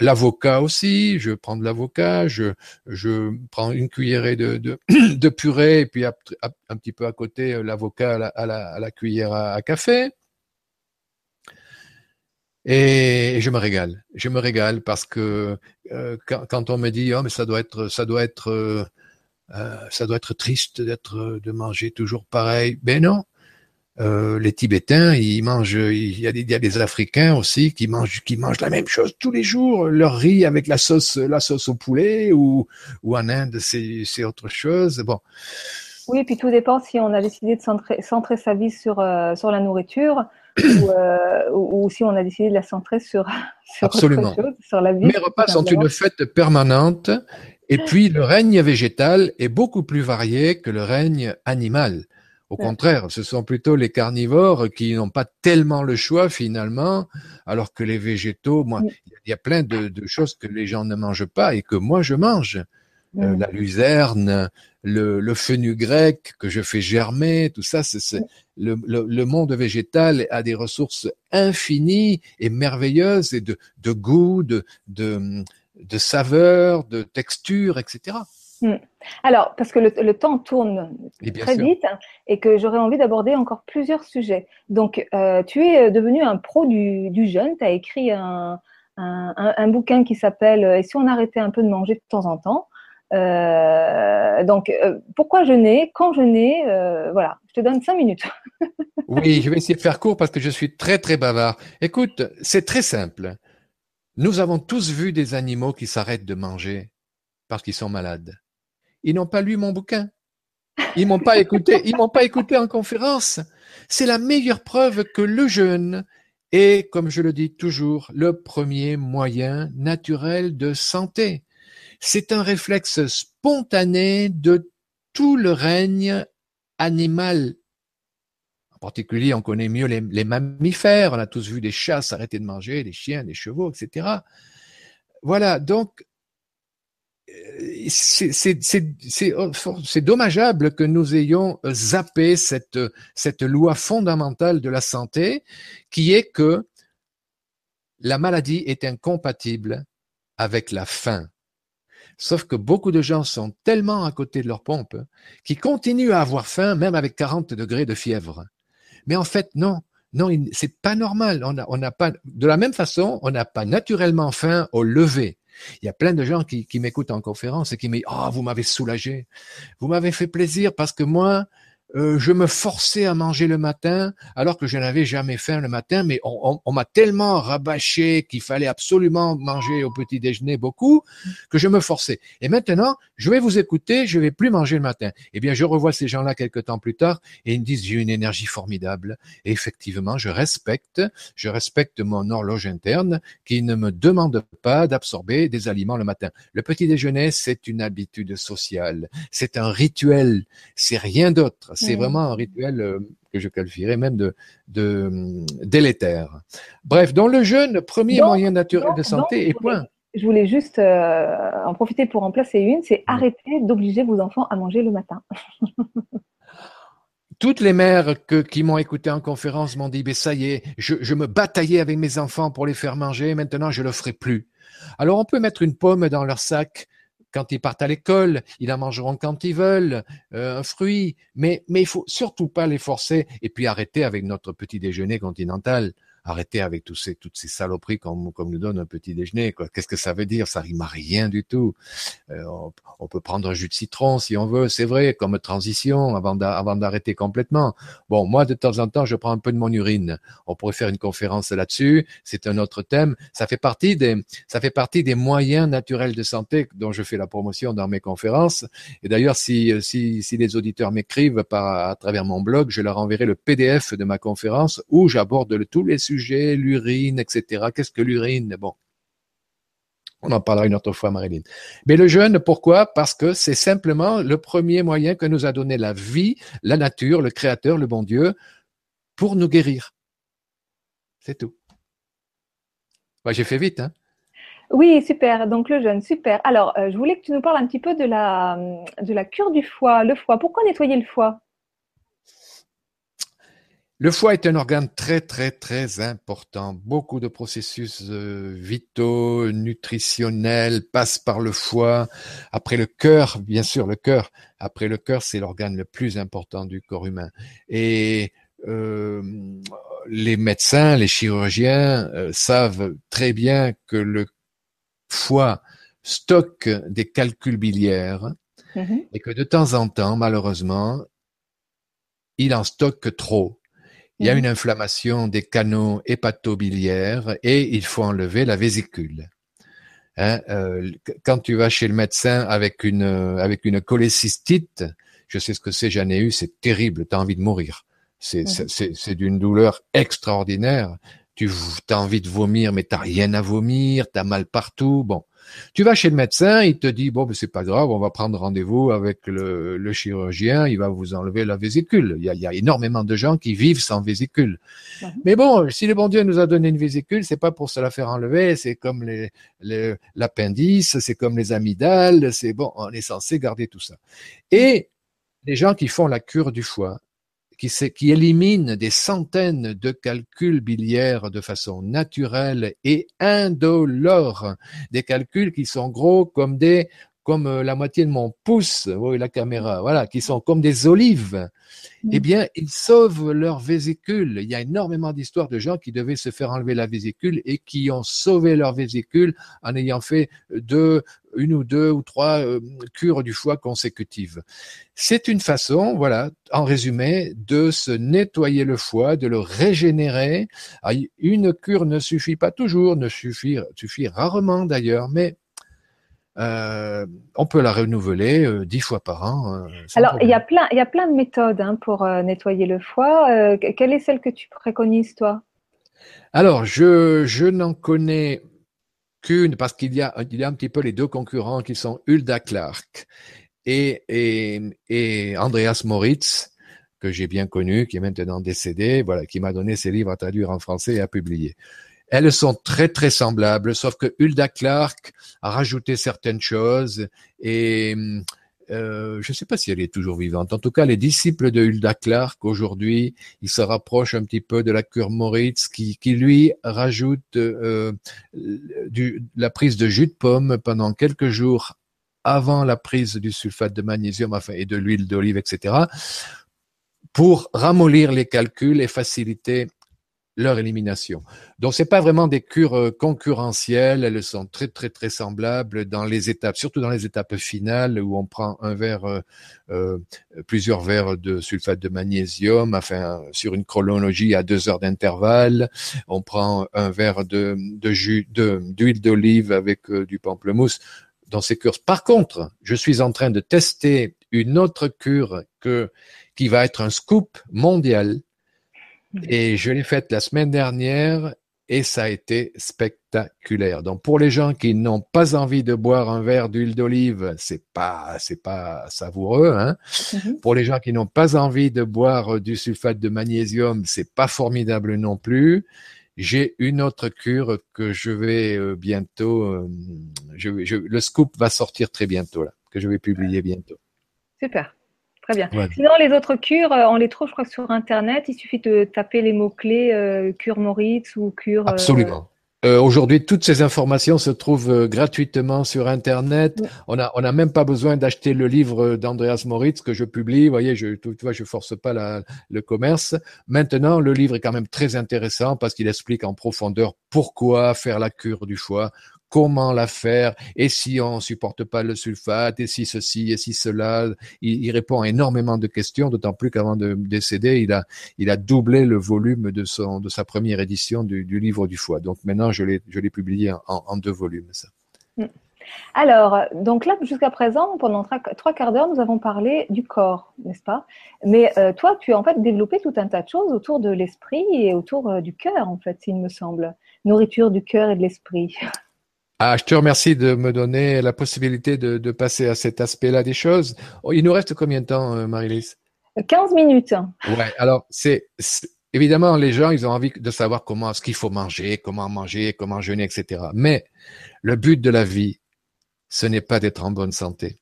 L'avocat aussi, je prends de l'avocat, je, je prends une cuillerée de, de, purée et puis un petit peu à côté euh, l'avocat à la, à, la, cuillère à, café. Et je me régale, je me régale parce que euh, quand, quand, on me dit oh mais ça doit être ça doit être euh, ça doit être triste d'être de manger toujours pareil. Ben non. Euh, les Tibétains, ils mangent. Il y, a des, il y, a des, Africains aussi qui mangent, qui mangent la même chose tous les jours. Leur riz avec la sauce, la sauce au poulet, ou, ou en Inde, c'est autre chose. Bon. Oui, et puis tout dépend si on a décidé de centrer, centrer sa vie sur euh, sur la nourriture. ou, euh, ou, si on a décidé de la centrer sur, sur Absolument. Autre chose, sur la vie. Mes repas sont une fête permanente et puis, le règne végétal est beaucoup plus varié que le règne animal. Au contraire, ce sont plutôt les carnivores qui n'ont pas tellement le choix finalement, alors que les végétaux, moi, il y a plein de, choses que les gens ne mangent pas et que moi je mange. Euh, la luzerne, le, le fenugrec que je fais germer, tout ça, c'est le, le, monde végétal a des ressources infinies et merveilleuses et de, de goût, de, de, de saveur, de texture, etc. Hmm. Alors, parce que le, temps tourne très vite et que j'aurais envie d'aborder encore plusieurs sujets. Donc, euh, tu es devenu un pro du, jeûne, tu as écrit un, bouquin qui s'appelle Et si on arrêtait un peu de manger de temps en temps euh, donc, euh, pourquoi jeûner Quand jeûner Voilà, je te donne cinq minutes. oui, je vais essayer de faire court parce que je suis très très bavard. Écoute, c'est très simple. Nous avons tous vu des animaux qui s'arrêtent de manger parce qu'ils sont malades. Ils n'ont pas lu mon bouquin. Ils m'ont pas écouté. Ils m'ont pas écouté en conférence. C'est la meilleure preuve que le jeûne est, comme je le dis toujours, le premier moyen naturel de santé. C'est un réflexe spontané de tout le règne animal en particulier, on connaît mieux les, mammifères. On a tous vu des chats s'arrêter de manger, des chiens, des chevaux, etc. Voilà. Donc, c'est dommageable que nous ayons zappé cette, cette loi fondamentale de la santé qui est que la maladie est incompatible avec la faim. Sauf que beaucoup de gens sont tellement à côté de leur pompe qu'ils continuent à avoir faim même avec 40 degrés de fièvre. Mais en fait, non. Non, c'est pas normal. On n'a pas, de la même façon, on n'a pas naturellement faim au lever. Il y a plein de gens qui, m'écoutent en conférence et qui me disent, oh, vous m'avez soulagé. Vous m'avez fait plaisir parce que moi, euh, je me forçais à manger le matin alors que je n'avais jamais faim le matin, mais on, m'a tellement rabâché qu'il fallait absolument manger au petit déjeuner beaucoup que je me forçais. Et maintenant, je vais vous écouter, je vais plus manger le matin. Eh bien, je revois ces gens-là quelques temps plus tard et ils me disent j'ai une énergie formidable. Et effectivement, je respecte, je respecte mon horloge interne qui ne me demande pas d'absorber des aliments le matin. Le petit déjeuner, c'est une habitude sociale, c'est un rituel, c'est rien d'autre c'est vraiment un rituel euh, que je qualifierais même de, de hum, délétère. Bref, dans le jeûne, premier moyen naturel de santé et point. Je voulais juste euh, en profiter pour en placer une, c'est arrêter d'obliger vos enfants à manger le matin. toutes les mères qui m'ont écouté en conférence m'ont dit, mais ça y est, je, je, me bataillais avec mes enfants pour les faire manger, maintenant je le ferai plus. Alors on peut mettre une pomme dans leur sac, quand ils partent à l'école, ils en mangeront quand ils veulent, euh, un fruit, mais mais il faut surtout pas les forcer et puis arrêter avec notre petit déjeuner continental arrêtez avec tous ces, toutes ces saloperies qu'on nous donne un petit déjeuner. Qu'est-ce que ça veut dire? Ça rime à rien du tout. Euh, on, peut prendre un jus de citron si on veut, c'est vrai, comme transition avant d'arrêter complètement. Bon, moi de temps en temps, je prends un peu de mon urine. On pourrait faire une conférence là-dessus. C'est un autre thème. Ça fait partie des, ça fait partie des moyens naturels de santé dont je fais la promotion dans mes conférences. Et d'ailleurs, si, si, si les auditeurs m'écrivent par à travers mon blog, je leur enverrai le PDF de ma conférence où j'aborde tous les l'urine, etc. Qu'est-ce que l'urine? Bon, on en parlera une autre fois, Marilyn. Mais le jeûne, pourquoi? Parce que c'est simplement le premier moyen que nous a donné la vie, la nature, le Créateur, le bon Dieu, pour nous guérir. C'est tout. J'ai fait vite, hein oui, super. Donc le jeûne, super. Alors, euh, je voulais que tu nous parles un petit peu de la cure du foie. Le foie, pourquoi nettoyer le foie? Le foie est un organe très très très important. Beaucoup de processus euh, vitaux, nutritionnels passent par le foie. Après le cœur, bien sûr, le cœur. Après le cœur, c'est l'organe le plus important du corps humain. Et euh, les médecins, les chirurgiens euh, savent très bien que le foie stocke des calculs biliaires mm-hmm. et que de temps en temps, malheureusement, il en stocke trop il y a mhm. une inflammation des canaux hépatobiliaires et il faut enlever la vésicule. Hein, euh, quand tu vas chez le médecin avec une avec une cholécystite, je sais ce que c'est, j'en ai eu, c'est terrible, tu as envie de mourir. C'est c'est d'une douleur extraordinaire. Tu as envie de vomir, mais t'as rien à vomir, tu as mal partout. Bon, tu vas chez le médecin, il te dit bon, ben, c'est pas grave, on va prendre rendez-vous avec le, chirurgien, il va vous enlever la vésicule. Il y, a, énormément de gens qui vivent sans vésicule. Mais bon, si le bon Dieu nous a donné une vésicule, c'est pas pour se la faire enlever, c'est comme l'appendice, c'est comme les amygdales, c'est bon, on est censé garder tout ça. Et les gens qui font la cure du foie, qui, élimine des centaines de calculs biliaires de façon naturelle et indolore, des calculs qui sont gros comme des comme euh, la moitié de mon pouce, oui, la caméra, voilà, qui sont comme des olives, eh bien, ils sauvent leur vésicule. Il y a énormément d'histoires de gens qui devaient se faire enlever la vésicule et qui ont sauvé leur vésicule en ayant fait deux, une ou deux ou trois euh, cures du foie consécutives. C'est une façon, voilà, en résumé, de se nettoyer le foie, de le régénérer. Ah, une cure ne suffit pas toujours, ne suffit, suffit rarement d'ailleurs, mais euh, on peut la renouveler euh, dix fois par an. Euh, Alors, il y, a plein, il y a plein de méthodes hein, pour nettoyer le foie. quelle est celle que tu préconises, toi? Alors, je, je n'en connais qu'une parce qu'il y a, il y a un petit peu les deux concurrents qui sont Hulda Clark et, et, et Andreas Moritz, que j'ai bien connu, qui est maintenant décédé, voilà, qui m'a donné ses livres à traduire en français et à publier. Elles sont très très semblables, sauf que Hulda Clark a rajouté certaines choses et euh, je ne sais pas si elle est toujours vivante. En tout cas, les disciples de Hulda Clark aujourd'hui, ils se rapprochent un petit peu de la cure Moritz, qui, qui lui rajoute euh, du, la prise de jus de pomme pendant quelques jours avant la prise du sulfate de magnésium enfin, et de l'huile d'olive, etc., pour ramollir les calculs et faciliter leur élimination. Donc c'est pas vraiment des cures euh, concurrentielles, elles sont très très très semblables dans les étapes, surtout dans les étapes finales où on prend un verre, euh, euh plusieurs verres de sulfate de magnésium, enfin sur une chronologie à deux heures d'intervalle, on prend un verre de, jus d'huile d'olive avec euh, du pamplemousse dans ces cures. Par contre, je suis en train de tester une autre cure que qui va être un scoop mondial et je l'ai faite la semaine dernière et ça a été spectaculaire. Donc pour les gens qui n'ont pas envie de boire un verre d'huile d'olive, c'est pas c'est pas savoureux. Hein. Mm-hmm. Pour les gens qui n'ont pas envie de boire du sulfate de magnésium, c'est pas formidable non plus. J'ai une autre cure que je vais euh, bientôt. Euh, je, je, le scoop va sortir très bientôt là, que je vais publier bientôt. Super. Très bien. Sinon, les autres cures, euh, on les trouve, je crois, sur Internet. Il suffit de taper les mots-clés euh, cure Moritz ou cure. Euh, Absolument. Aujourd'hui, toutes ces informations se trouvent gratuitement sur Internet. On a, on n'a même pas besoin d'acheter le livre d'Andreas Moritz que je publie. Vous voyez, je, tu vois, je force pas la, le commerce. Maintenant, le livre est quand même très intéressant parce qu'il explique en profondeur pourquoi faire la cure du foie, comment la faire, et si on supporte pas le sulfate, et si ceci, et si cela. Il, répond à énormément de questions, d'autant plus qu'avant de décéder, il a, doublé le volume de son, de sa première édition du, livre du foie. Donc maintenant, je l'ai, je l'ai publié en, deux volumes. Mm. Alors, donc là, jusqu'à présent, pendant trois quarts d'heure, nous avons parlé du corps, n'est-ce pas? Mais euh, toi, tu as en fait développé tout un tas de choses autour de l'esprit et autour euh, du cœur, en fait, il me semble. Nourriture du cœur et de l'esprit. Ah, je te remercie de me donner la possibilité de, de passer à cet aspect-là des choses. Oh, il nous reste combien de temps, euh, Marie-Lise? 15 minutes. Ouais, alors c'est évidemment les gens, ils ont envie de savoir comment ce qu'il faut manger, comment manger, comment jeûner, etc. Mais le but de la vie, ce n'est pas d'être en bonne santé.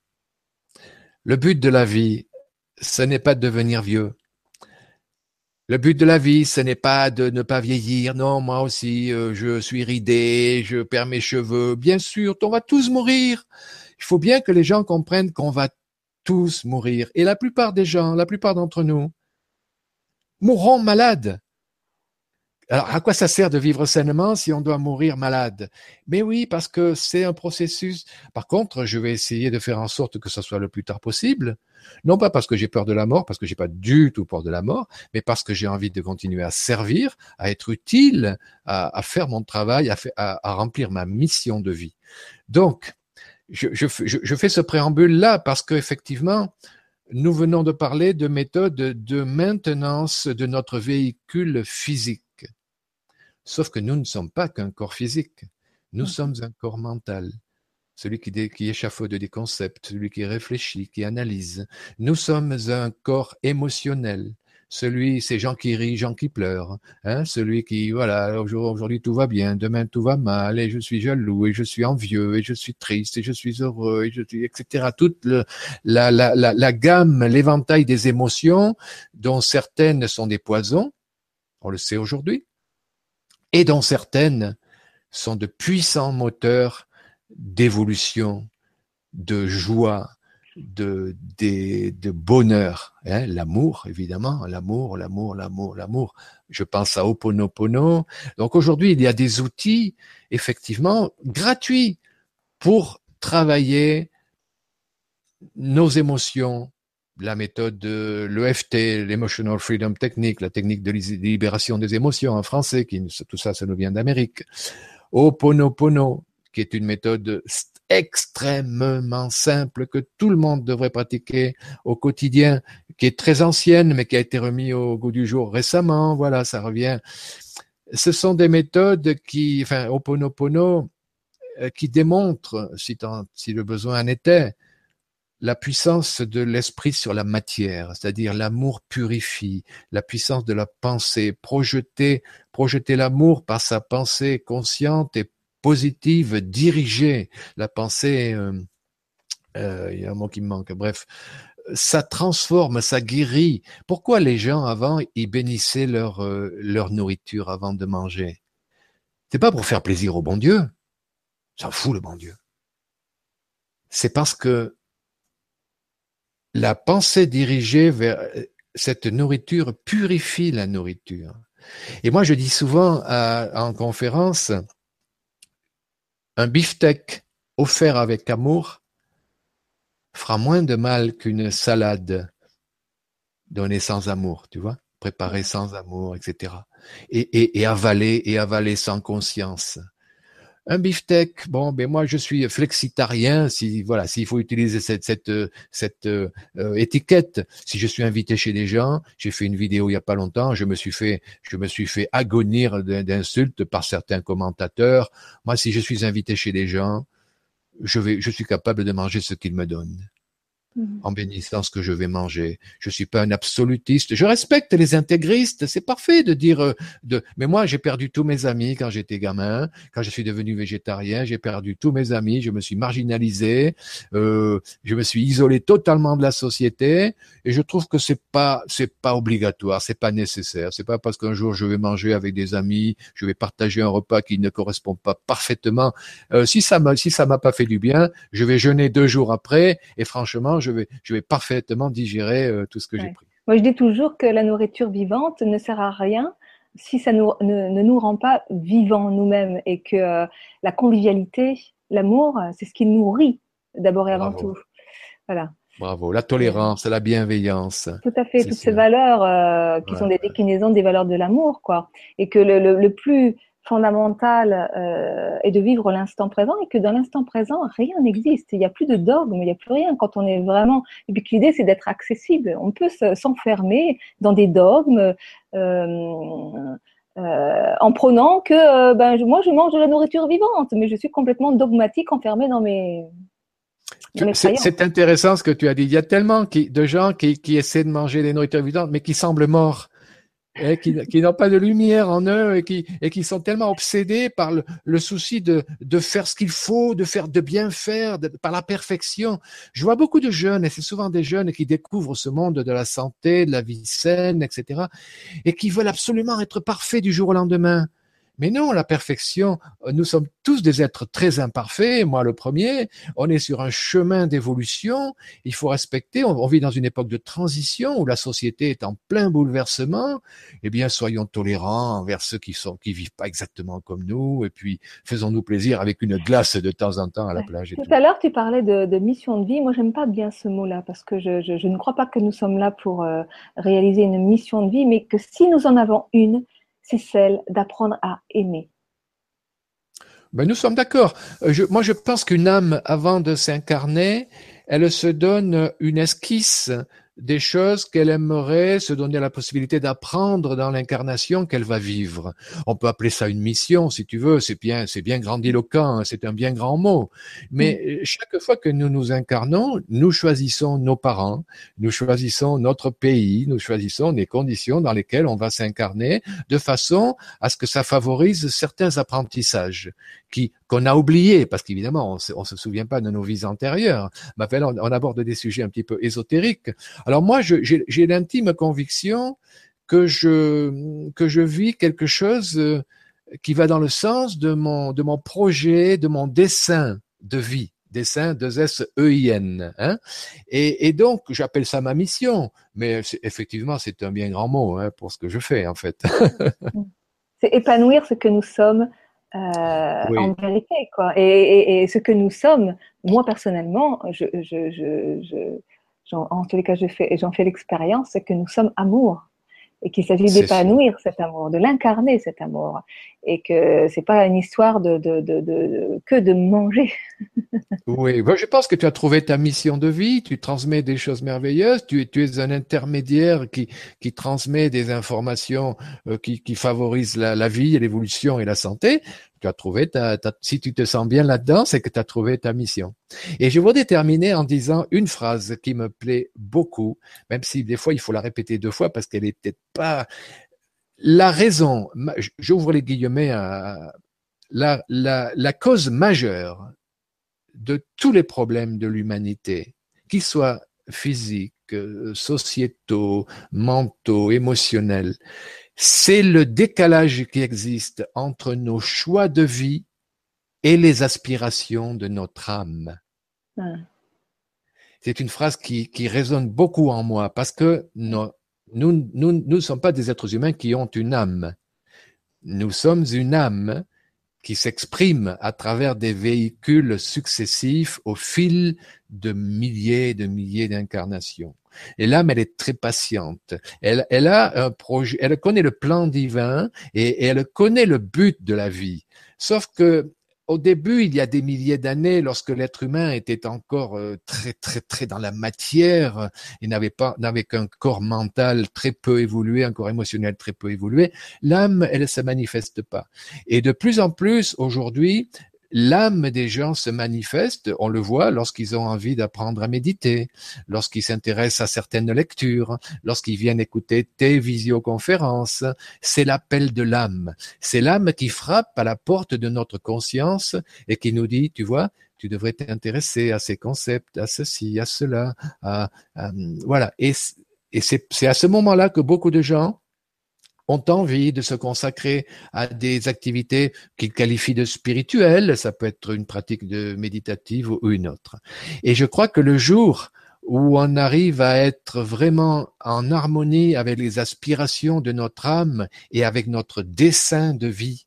Le but de la vie, ce n'est pas de devenir vieux. Le but de la vie, ce n'est pas de ne pas vieillir. Non, moi aussi, euh, je suis ridé, je perds mes cheveux. Bien sûr, on va tous mourir. Il faut bien que les gens comprennent qu'on va tous mourir. Et la plupart des gens, la plupart d'entre nous, mourront malades. Alors, à quoi ça sert de vivre sainement si on doit mourir malade? Mais oui, parce que c'est un processus. Par contre, je vais essayer de faire en sorte que ce soit le plus tard possible. Non pas parce que j'ai peur de la mort, parce que j'ai pas du tout peur de la mort, mais parce que j'ai envie de continuer à servir, à être utile, à, faire mon travail, à, remplir ma mission de vie. Donc, je, je fais ce préambule-là parce qu'effectivement, nous venons de parler de méthodes de maintenance de notre véhicule physique. Sauf que nous ne sommes pas qu'un corps physique. Nous mmh. sommes un corps mental. Celui qui, qui échafaude des concepts, celui qui réfléchit, qui analyse. Nous sommes un corps émotionnel. Celui, c'est gens qui rient, gens qui pleurent. Hein, celui qui, voilà, aujourd'hui tout va bien, demain tout va mal, et je suis jaloux, et je suis envieux, et je suis triste, et je suis heureux, et je suis, etc. Toute le, la, la, la, la gamme, l'éventail des émotions, dont certaines sont des poisons, on le sait aujourd'hui, et dont certaines sont de puissants moteurs d'évolution, de joie, de, de, bonheur. Hein, l'amour, évidemment, l'amour, l'amour, l'amour, l'amour. Je pense à Oponopono. Donc aujourd'hui, il y a des outils, effectivement, gratuits pour travailler nos émotions, la méthode de l'EFT, l'Emotional Freedom Technique, la technique de libération des émotions en français, qui, tout ça, ça nous vient d'Amérique. Oponopono, qui est une méthode extrêmement simple que tout le monde devrait pratiquer au quotidien, qui est très ancienne, mais qui a été remis au goût du jour récemment. Voilà, ça revient. Ce sont des méthodes qui, enfin, Oponopono, euh, qui démontrent, si, si le besoin en était, la puissance de l'esprit sur la matière, c'est-à-dire l'amour purifie, la puissance de la pensée, projeter, projeter l'amour par sa pensée consciente et positive, dirigée, la pensée, euh, euh, il y a un mot qui me manque, bref, ça transforme, ça guérit. Pourquoi les gens avant, ils bénissaient leur, euh, leur nourriture avant de manger? C'est pas pour faire plaisir au bon Dieu. S'en fout le bon Dieu. C'est parce que la pensée dirigée vers cette nourriture purifie la nourriture. Et moi, je dis souvent en conférence, un beefsteak offert avec amour fera moins de mal qu'une salade donnée sans amour, tu vois, préparée sans amour, etc. Et, et, et avalée et avalée sans conscience. Un beefsteak, bon, ben moi je suis flexitarien. Si voilà, s'il faut utiliser cette cette cette euh, étiquette, si je suis invité chez des gens, j'ai fait une vidéo il y a pas longtemps, je me suis fait je me suis fait agonir d'insultes par certains commentateurs. Moi, si je suis invité chez des gens, je vais je suis capable de manger ce qu'ils me donnent. Mhm. en bénissant ce que je vais manger. Je suis pas un absolutiste. Je respecte les intégristes. C'est parfait de dire euh, de. Mais moi, j'ai perdu tous mes amis quand j'étais gamin. Quand je suis devenu végétarien, j'ai perdu tous mes amis. Je me suis marginalisé. Euh, je me suis isolé totalement de la société. Et je trouve que c'est pas c'est pas obligatoire. C'est pas nécessaire. C'est pas parce qu'un jour je vais manger avec des amis, je vais partager un repas qui ne correspond pas parfaitement. Euh, si ça m'a si ça m'a pas fait du bien, je vais jeûner deux jours après. Et franchement, vais, je vais parfaitement digérer euh, tout ce que j'ai pris. Moi, je dis toujours que la nourriture vivante ne sert à rien si ça nous, ne, nous rend pas vivants nous-mêmes et que euh, la convivialité, l'amour, c'est ce qui nourrit d'abord et avant tout. Voilà. Bravo. La tolérance, la bienveillance. Tout à fait. Toutes ces valeurs euh, qui sont des déclinaisons des valeurs de l'amour, quoi. Et que le, le, le plus fondamentale euh, est de vivre l'instant présent et que dans l'instant présent, rien n'existe. Il n'y a plus de dogme, il n'y a plus rien quand on est vraiment. Et puis l'idée, c'est d'être accessible. On peut s'enfermer dans des dogmes. Euh, euh, en prenant que euh, ben, moi je mange de la nourriture vivante, mais je suis complètement dogmatique, enfermée dans mes, c'est intéressant ce que tu as dit. Il y a tellement de gens qui, qui essaient de manger des nourritures vivantes, mais qui semblent morts et qui, qui n'ont pas de lumière en eux et qui, et qui sont tellement obsédés par le, le souci de, de faire ce qu'il faut, de faire de bien faire, de, par la perfection. Je vois beaucoup de jeunes, et c'est souvent des jeunes qui découvrent ce monde de la santé, de la vie saine, etc., et qui veulent absolument être parfaits du jour au lendemain. Mais non, la perfection, nous sommes tous des êtres très imparfaits, moi le premier, on est sur un chemin d'évolution, il faut respecter, on, vit dans une époque de transition où la société est en plein bouleversement, eh bien soyons tolérants envers ceux qui sont qui vivent pas exactement comme nous, et puis faisons-nous plaisir avec une glace de temps en temps à la plage. tout, à l'heure, tu parlais de, mission de vie, moi j'aime pas bien ce mot-là, parce que je, je, ne crois pas que nous sommes là pour euh, réaliser une mission de vie, mais que si nous en avons une, c'est celle d'apprendre à aimer. Ben, nous sommes d'accord. Euh, moi, je pense qu'une âme, avant de s'incarner, elle se donne une esquisse des choses qu'elle aimerait se donner la possibilité d'apprendre dans l'incarnation qu'elle va vivre. On peut appeler ça une mission, si tu veux. C'est bien, c'est bien grandiloquent. Hein, c'est un bien grand mot. Mais mm. chaque fois que nous nous incarnons, nous choisissons nos parents, nous choisissons notre pays, nous choisissons les conditions dans lesquelles on va s'incarner de façon à ce que ça favorise certains apprentissages qui qu'on a oubliés parce qu'évidemment on se, se souvient pas de nos vies antérieures. Mais on, on aborde des sujets un petit peu ésotériques. Alors moi, j'ai l'intime conviction que je que je vis quelque chose euh, qui va dans le sens de mon de mon projet, de mon dessin de vie, dessin de S E I N. Hein et, et, donc j'appelle ça ma mission, mais effectivement c'est un bien grand mot hein, pour ce que je fais en fait. c'est épanouir ce que nous sommes euh, en vérité quoi. Et, et, et, ce que nous sommes, moi personnellement, je, je, je, je en tous les cas, j'en fais, fais l'expérience, c'est que nous sommes amour. Et qu'il s'agit d'épanouir cet amour, de l'incarner cet amour, et que c'est pas une histoire de, de, de, de, que de manger. oui, je pense que tu as trouvé ta mission de vie, tu transmets des choses merveilleuses, tu, tu es un intermédiaire qui, qui transmet des informations euh, qui, qui favorisent la, la vie, l'évolution et la santé tu as trouvé ta, si tu te sens bien là-dedans, c'est que tu as trouvé ta mission. Et je voudrais terminer en disant une phrase qui me plaît beaucoup, même si des fois il faut la répéter deux fois parce qu'elle est peut-être pas la raison. J'ouvre les guillemets à, la, la, la cause majeure de tous les problèmes de l'humanité, qu'ils soient physiques, euh, sociétaux, mentaux, émotionnels, c'est le décalage qui existe entre nos choix de vie et les aspirations de notre âme. C'est une phrase qui, qui, résonne beaucoup en moi parce que nous, nous, nous ne sommes pas des êtres humains qui ont une âme. Nous sommes une âme qui s'exprime à travers des véhicules successifs au fil de milliers et de milliers d'incarnations. Et l'âme, elle est très patiente. Elle, elle a un projet, elle connaît le plan divin et, et elle connaît le but de la vie. Sauf que au début, il y a des milliers d'années, lorsque l'être humain était encore euh, très très très dans la matière, il n'avait pas n'avait qu'un corps mental très peu évolué, un corps émotionnel très peu évolué, l'âme elle se manifeste pas. Et de plus en plus aujourd'hui, l'âme des gens se manifeste, on le voit lorsqu'ils ont envie d'apprendre à méditer, lorsqu'ils s'intéressent à certaines lectures, lorsqu'ils viennent écouter tes visioconférences. C'est l'appel de l'âme. C'est l'âme qui frappe à la porte de notre conscience et qui nous dit, tu vois, tu devrais t'intéresser à ces concepts, à ceci, à cela, à, voilà. Et, et c'est à ce moment-là que beaucoup de gens ont envie de se consacrer à des activités qu'ils qualifient de spirituelles, ça peut être une pratique méditative ou une autre. Et je crois que le jour où on arrive à être vraiment en harmonie avec les aspirations de notre âme et avec notre dessein de vie,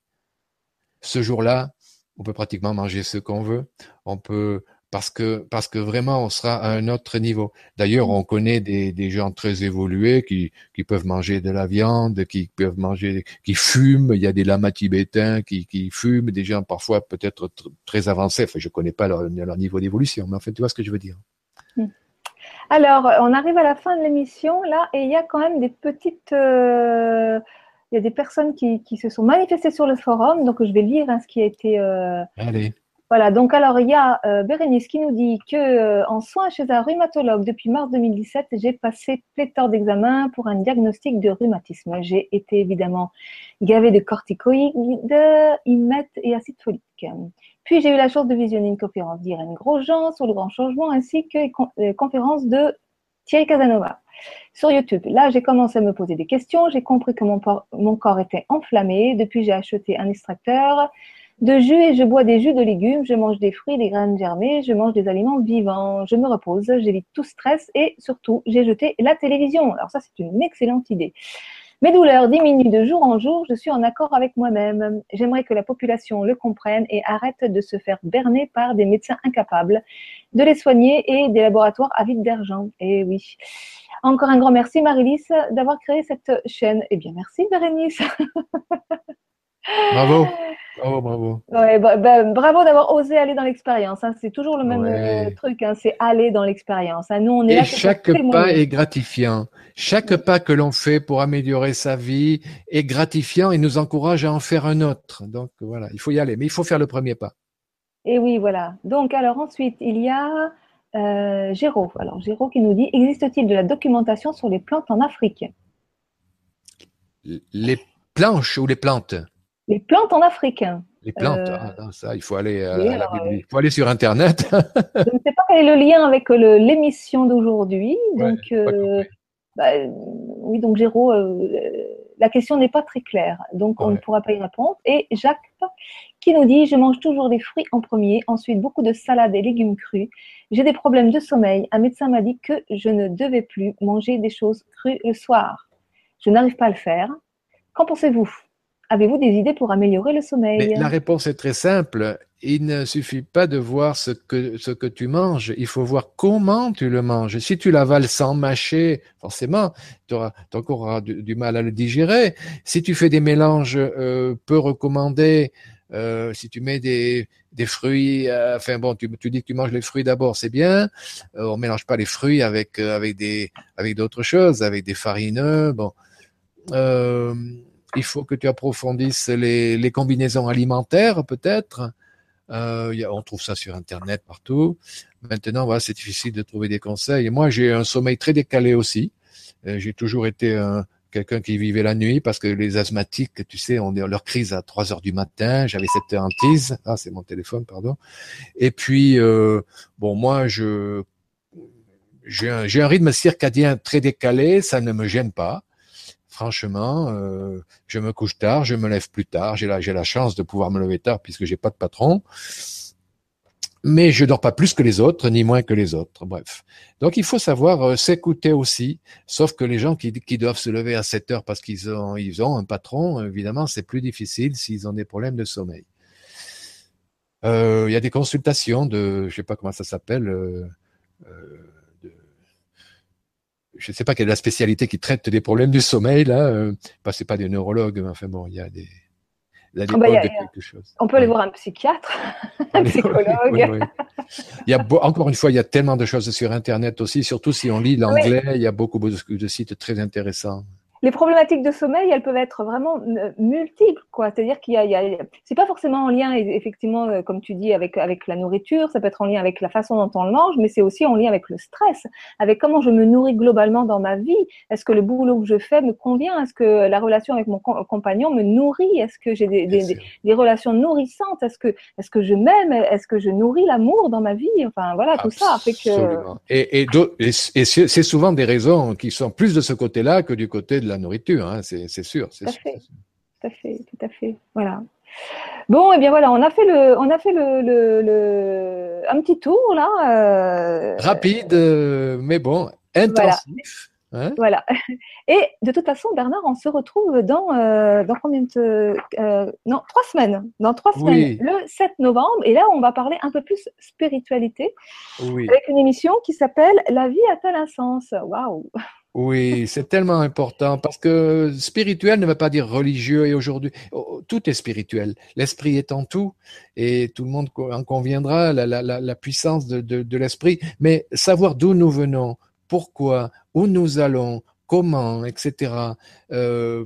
ce jour-là, on peut pratiquement manger ce qu'on veut, on peut parce que parce que vraiment on sera à un autre niveau. D'ailleurs, mm. on connaît des, des gens très évolués qui qui peuvent manger de la viande, qui peuvent manger, qui fument. Il y a des lamas tibétains qui qui fument, des gens parfois peut-être très avancés. Enfin, je connais pas leur, leur niveau d'évolution, mais en fait, tu vois ce que je veux dire. Mm. Alors, on arrive à la fin de l'émission là, et il y a quand même des petites euh, il y a des personnes qui, qui, se sont manifestées sur le forum, donc je vais lire hein, ce qui a été euh, Allez. Voilà, donc alors il y a euh, Bérénice qui nous dit que euh, en soins chez un rhumatologue depuis mars 2017, j'ai passé pléthore d'examens pour un diagnostic de rhumatisme. J'ai été évidemment gavée de corticoïdes, IMET et acide folique. Puis j'ai eu la chance de visionner une conférence d'Irène Grosjean sur le grand changement ainsi que une conférence de Thierry Casanova sur YouTube. Là, j'ai commencé à me poser des questions. J'ai compris que mon corps était enflammé. Depuis, j'ai acheté un extracteur de jus et je bois des jus de légumes, je mange des fruits, des graines germées, je mange des aliments vivants, je me repose, j'évite tout stress et surtout, j'ai jeté la télévision. Alors ça, c'est une excellente idée. Mes douleurs diminuent de jour en jour, je suis en accord avec moi-même. J'aimerais que la population le comprenne et arrête de se faire berner par des médecins incapables de les soigner et des laboratoires avides d'argent. Et oui. Encore un grand merci, Marilys, d'avoir créé cette chaîne. Eh bien, merci, Bérénice. Bravo. Bravo, bravo. Ouais, bah, bah, bravo d'avoir osé aller dans l'expérience. Hein. C'est toujours le même euh, truc, hein. c'est aller dans l'expérience. Hein. Nous, on est Et chaque pas est gratifiant. Chaque pas que l'on fait pour améliorer sa vie est gratifiant et nous encourage à en faire un autre. Donc voilà, il faut y aller, mais il faut faire le premier pas. Et oui, voilà. Donc alors ensuite, il y a euh, Géraud. Alors Géraud qui nous dit, existe-t-il de la documentation sur les plantes en Afrique? Les planches ou les plantes? Les plantes en Afrique. Les plantes, euh, ah, ça, il faut aller, euh, il faut aller sur Internet. je ne sais pas quel est le lien avec l'émission d'aujourd'hui. Donc, euh, bah, oui, donc Géraud, la question n'est pas très claire, donc on ne pourra pas y répondre. Et Jacques qui nous dit, je mange toujours des fruits en premier, ensuite beaucoup de salades et légumes crus. J'ai des problèmes de sommeil. Un médecin m'a dit que je ne devais plus manger des choses crues le soir. Je n'arrive pas à le faire. Qu'en pensez-vous? Avez-vous des idées pour améliorer le sommeil? La réponse est très simple. Il ne suffit pas de voir ce que, tu manges, il faut voir comment tu le manges. Si tu l'avales sans mâcher, forcément, tu auras, encore du, mal à le digérer. Si tu fais des mélanges euh, peu recommandés, euh, si tu mets des, fruits, euh, enfin bon, tu, dis que tu manges les fruits d'abord, c'est bien. Euh, on mélange pas les fruits avec avec avec d'autres choses, avec des farineux. Bon, il faut que tu approfondisses les, combinaisons alimentaires, peut-être. Euh, on trouve ça sur Internet partout. Maintenant, c'est difficile de trouver des conseils. Moi, j'ai un sommeil très décalé aussi. Euh, j'ai toujours été un quelqu'un qui vivait la nuit parce que les asthmatiques, tu sais, ont leur crise à 3 heures du matin. J'avais cette hantise. Ah, c'est mon téléphone, pardon. Et puis, euh, bon, moi, j'ai un, rythme circadien très décalé, ça ne me gêne pas. Franchement, euh, je me couche tard, je me lève plus tard. J'ai la, chance de pouvoir me lever tard puisque j'ai pas de patron mais je dors pas plus que les autres, ni moins que les autres. Bref. Donc il faut savoir euh, s'écouter aussi, sauf que les gens qui, doivent se lever à 7 heures parce qu'ils ont, un patron, évidemment, c'est plus difficile s'ils ont des problèmes de sommeil. Euh, il y a des consultations de, je sais pas comment ça s'appelle, je sais pas quelle est la spécialité qui traite des problèmes du sommeil là. Euh, bah, c'est pas des neurologues, mais enfin bon, il y a des bah, on peut aller voir un psychiatre, un psychologue. Il y a encore une fois, il y a tellement de choses sur Internet aussi, surtout si on lit l'anglais, il y a beaucoup de sites très intéressants les problématiques de sommeil, elles peuvent être vraiment euh, multiples, quoi. C'est-à-dire qu'il y a, c'est pas forcément en lien, effectivement, euh, comme tu dis, avec avec la nourriture. Ça peut être en lien avec la façon dont on le mange, mais c'est aussi en lien avec le stress, avec comment je me nourris globalement dans ma vie. Est-ce que le boulot que je fais me convient? Est-ce que la relation avec mon compagnon me nourrit? Est-ce que j'ai des, des, des, relations nourrissantes? Est-ce que est-ce que je m'aime? Est-ce que je nourris l'amour dans ma vie? Enfin voilà, tout ça fait que. Et, et, et c'est souvent des raisons qui sont plus de ce côté-là que du côté de la nourriture, hein, c'est sûr. Tout à fait, tout à fait, tout à fait. Voilà. Bon, et eh bien voilà, on a fait le, on a fait le, le, un petit tour là. Euh, Rapide, euh, mais bon, intensif. Hein. Voilà. Et de toute façon, Bernard, on se retrouve dans, euh, dans combien de non trois semaines. Dans trois semaines, le 7 novembre. Et là, on va parler un peu plus spiritualité avec une émission qui s'appelle La vie a-t-elle un sens Waouh oui, c'est tellement important parce que spirituel ne veut pas dire religieux et aujourd'hui, oh, tout est spirituel. L'esprit est en tout et tout le monde en conviendra, la, puissance de, l'esprit. Mais savoir d'où nous venons, pourquoi, où nous allons, comment, etc. Euh,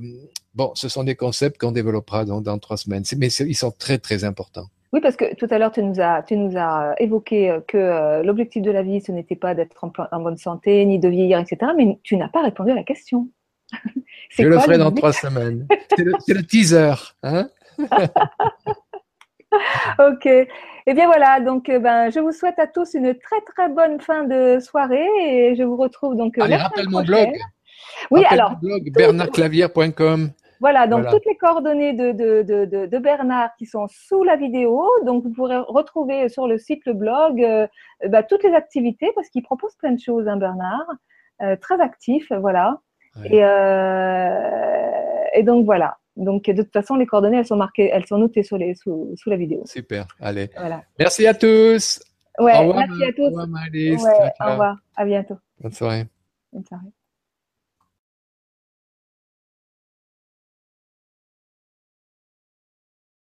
bon, ce sont des concepts qu'on développera dans trois semaines, mais ils sont très, très importants. Oui, parce que tout à l'heure, tu nous as, tu nous as évoqué euh, que euh, l'objectif de la vie, ce n'était pas d'être en, bonne santé, ni de vieillir, etc. Mais tu n'as pas répondu à la question. Je le ferai dans trois semaines. C'est le, teaser. Hein? Ok. Eh bien voilà, donc euh, ben, je vous souhaite à tous une très très bonne fin de soirée et je vous retrouve donc. Allez, rappelle mon blog. Oui, alors. blog bernardclavier.com. Voilà, donc toutes les coordonnées de, de, de, de, Bernard qui sont sous la vidéo. Donc vous pourrez retrouver sur le site, le blog, euh, bah, toutes les activités parce qu'il propose plein de choses, hein, Bernard. Euh, très actif, voilà. Et, euh, et donc voilà. Donc de toute façon, les coordonnées, elles sont marquées, elles sont notées sur les, sous, sous la vidéo. Super, allez. Voilà. Merci à tous. Ouais, merci à tous. Au revoir, au revoir. À bientôt. Bonne soirée. Bonne soirée.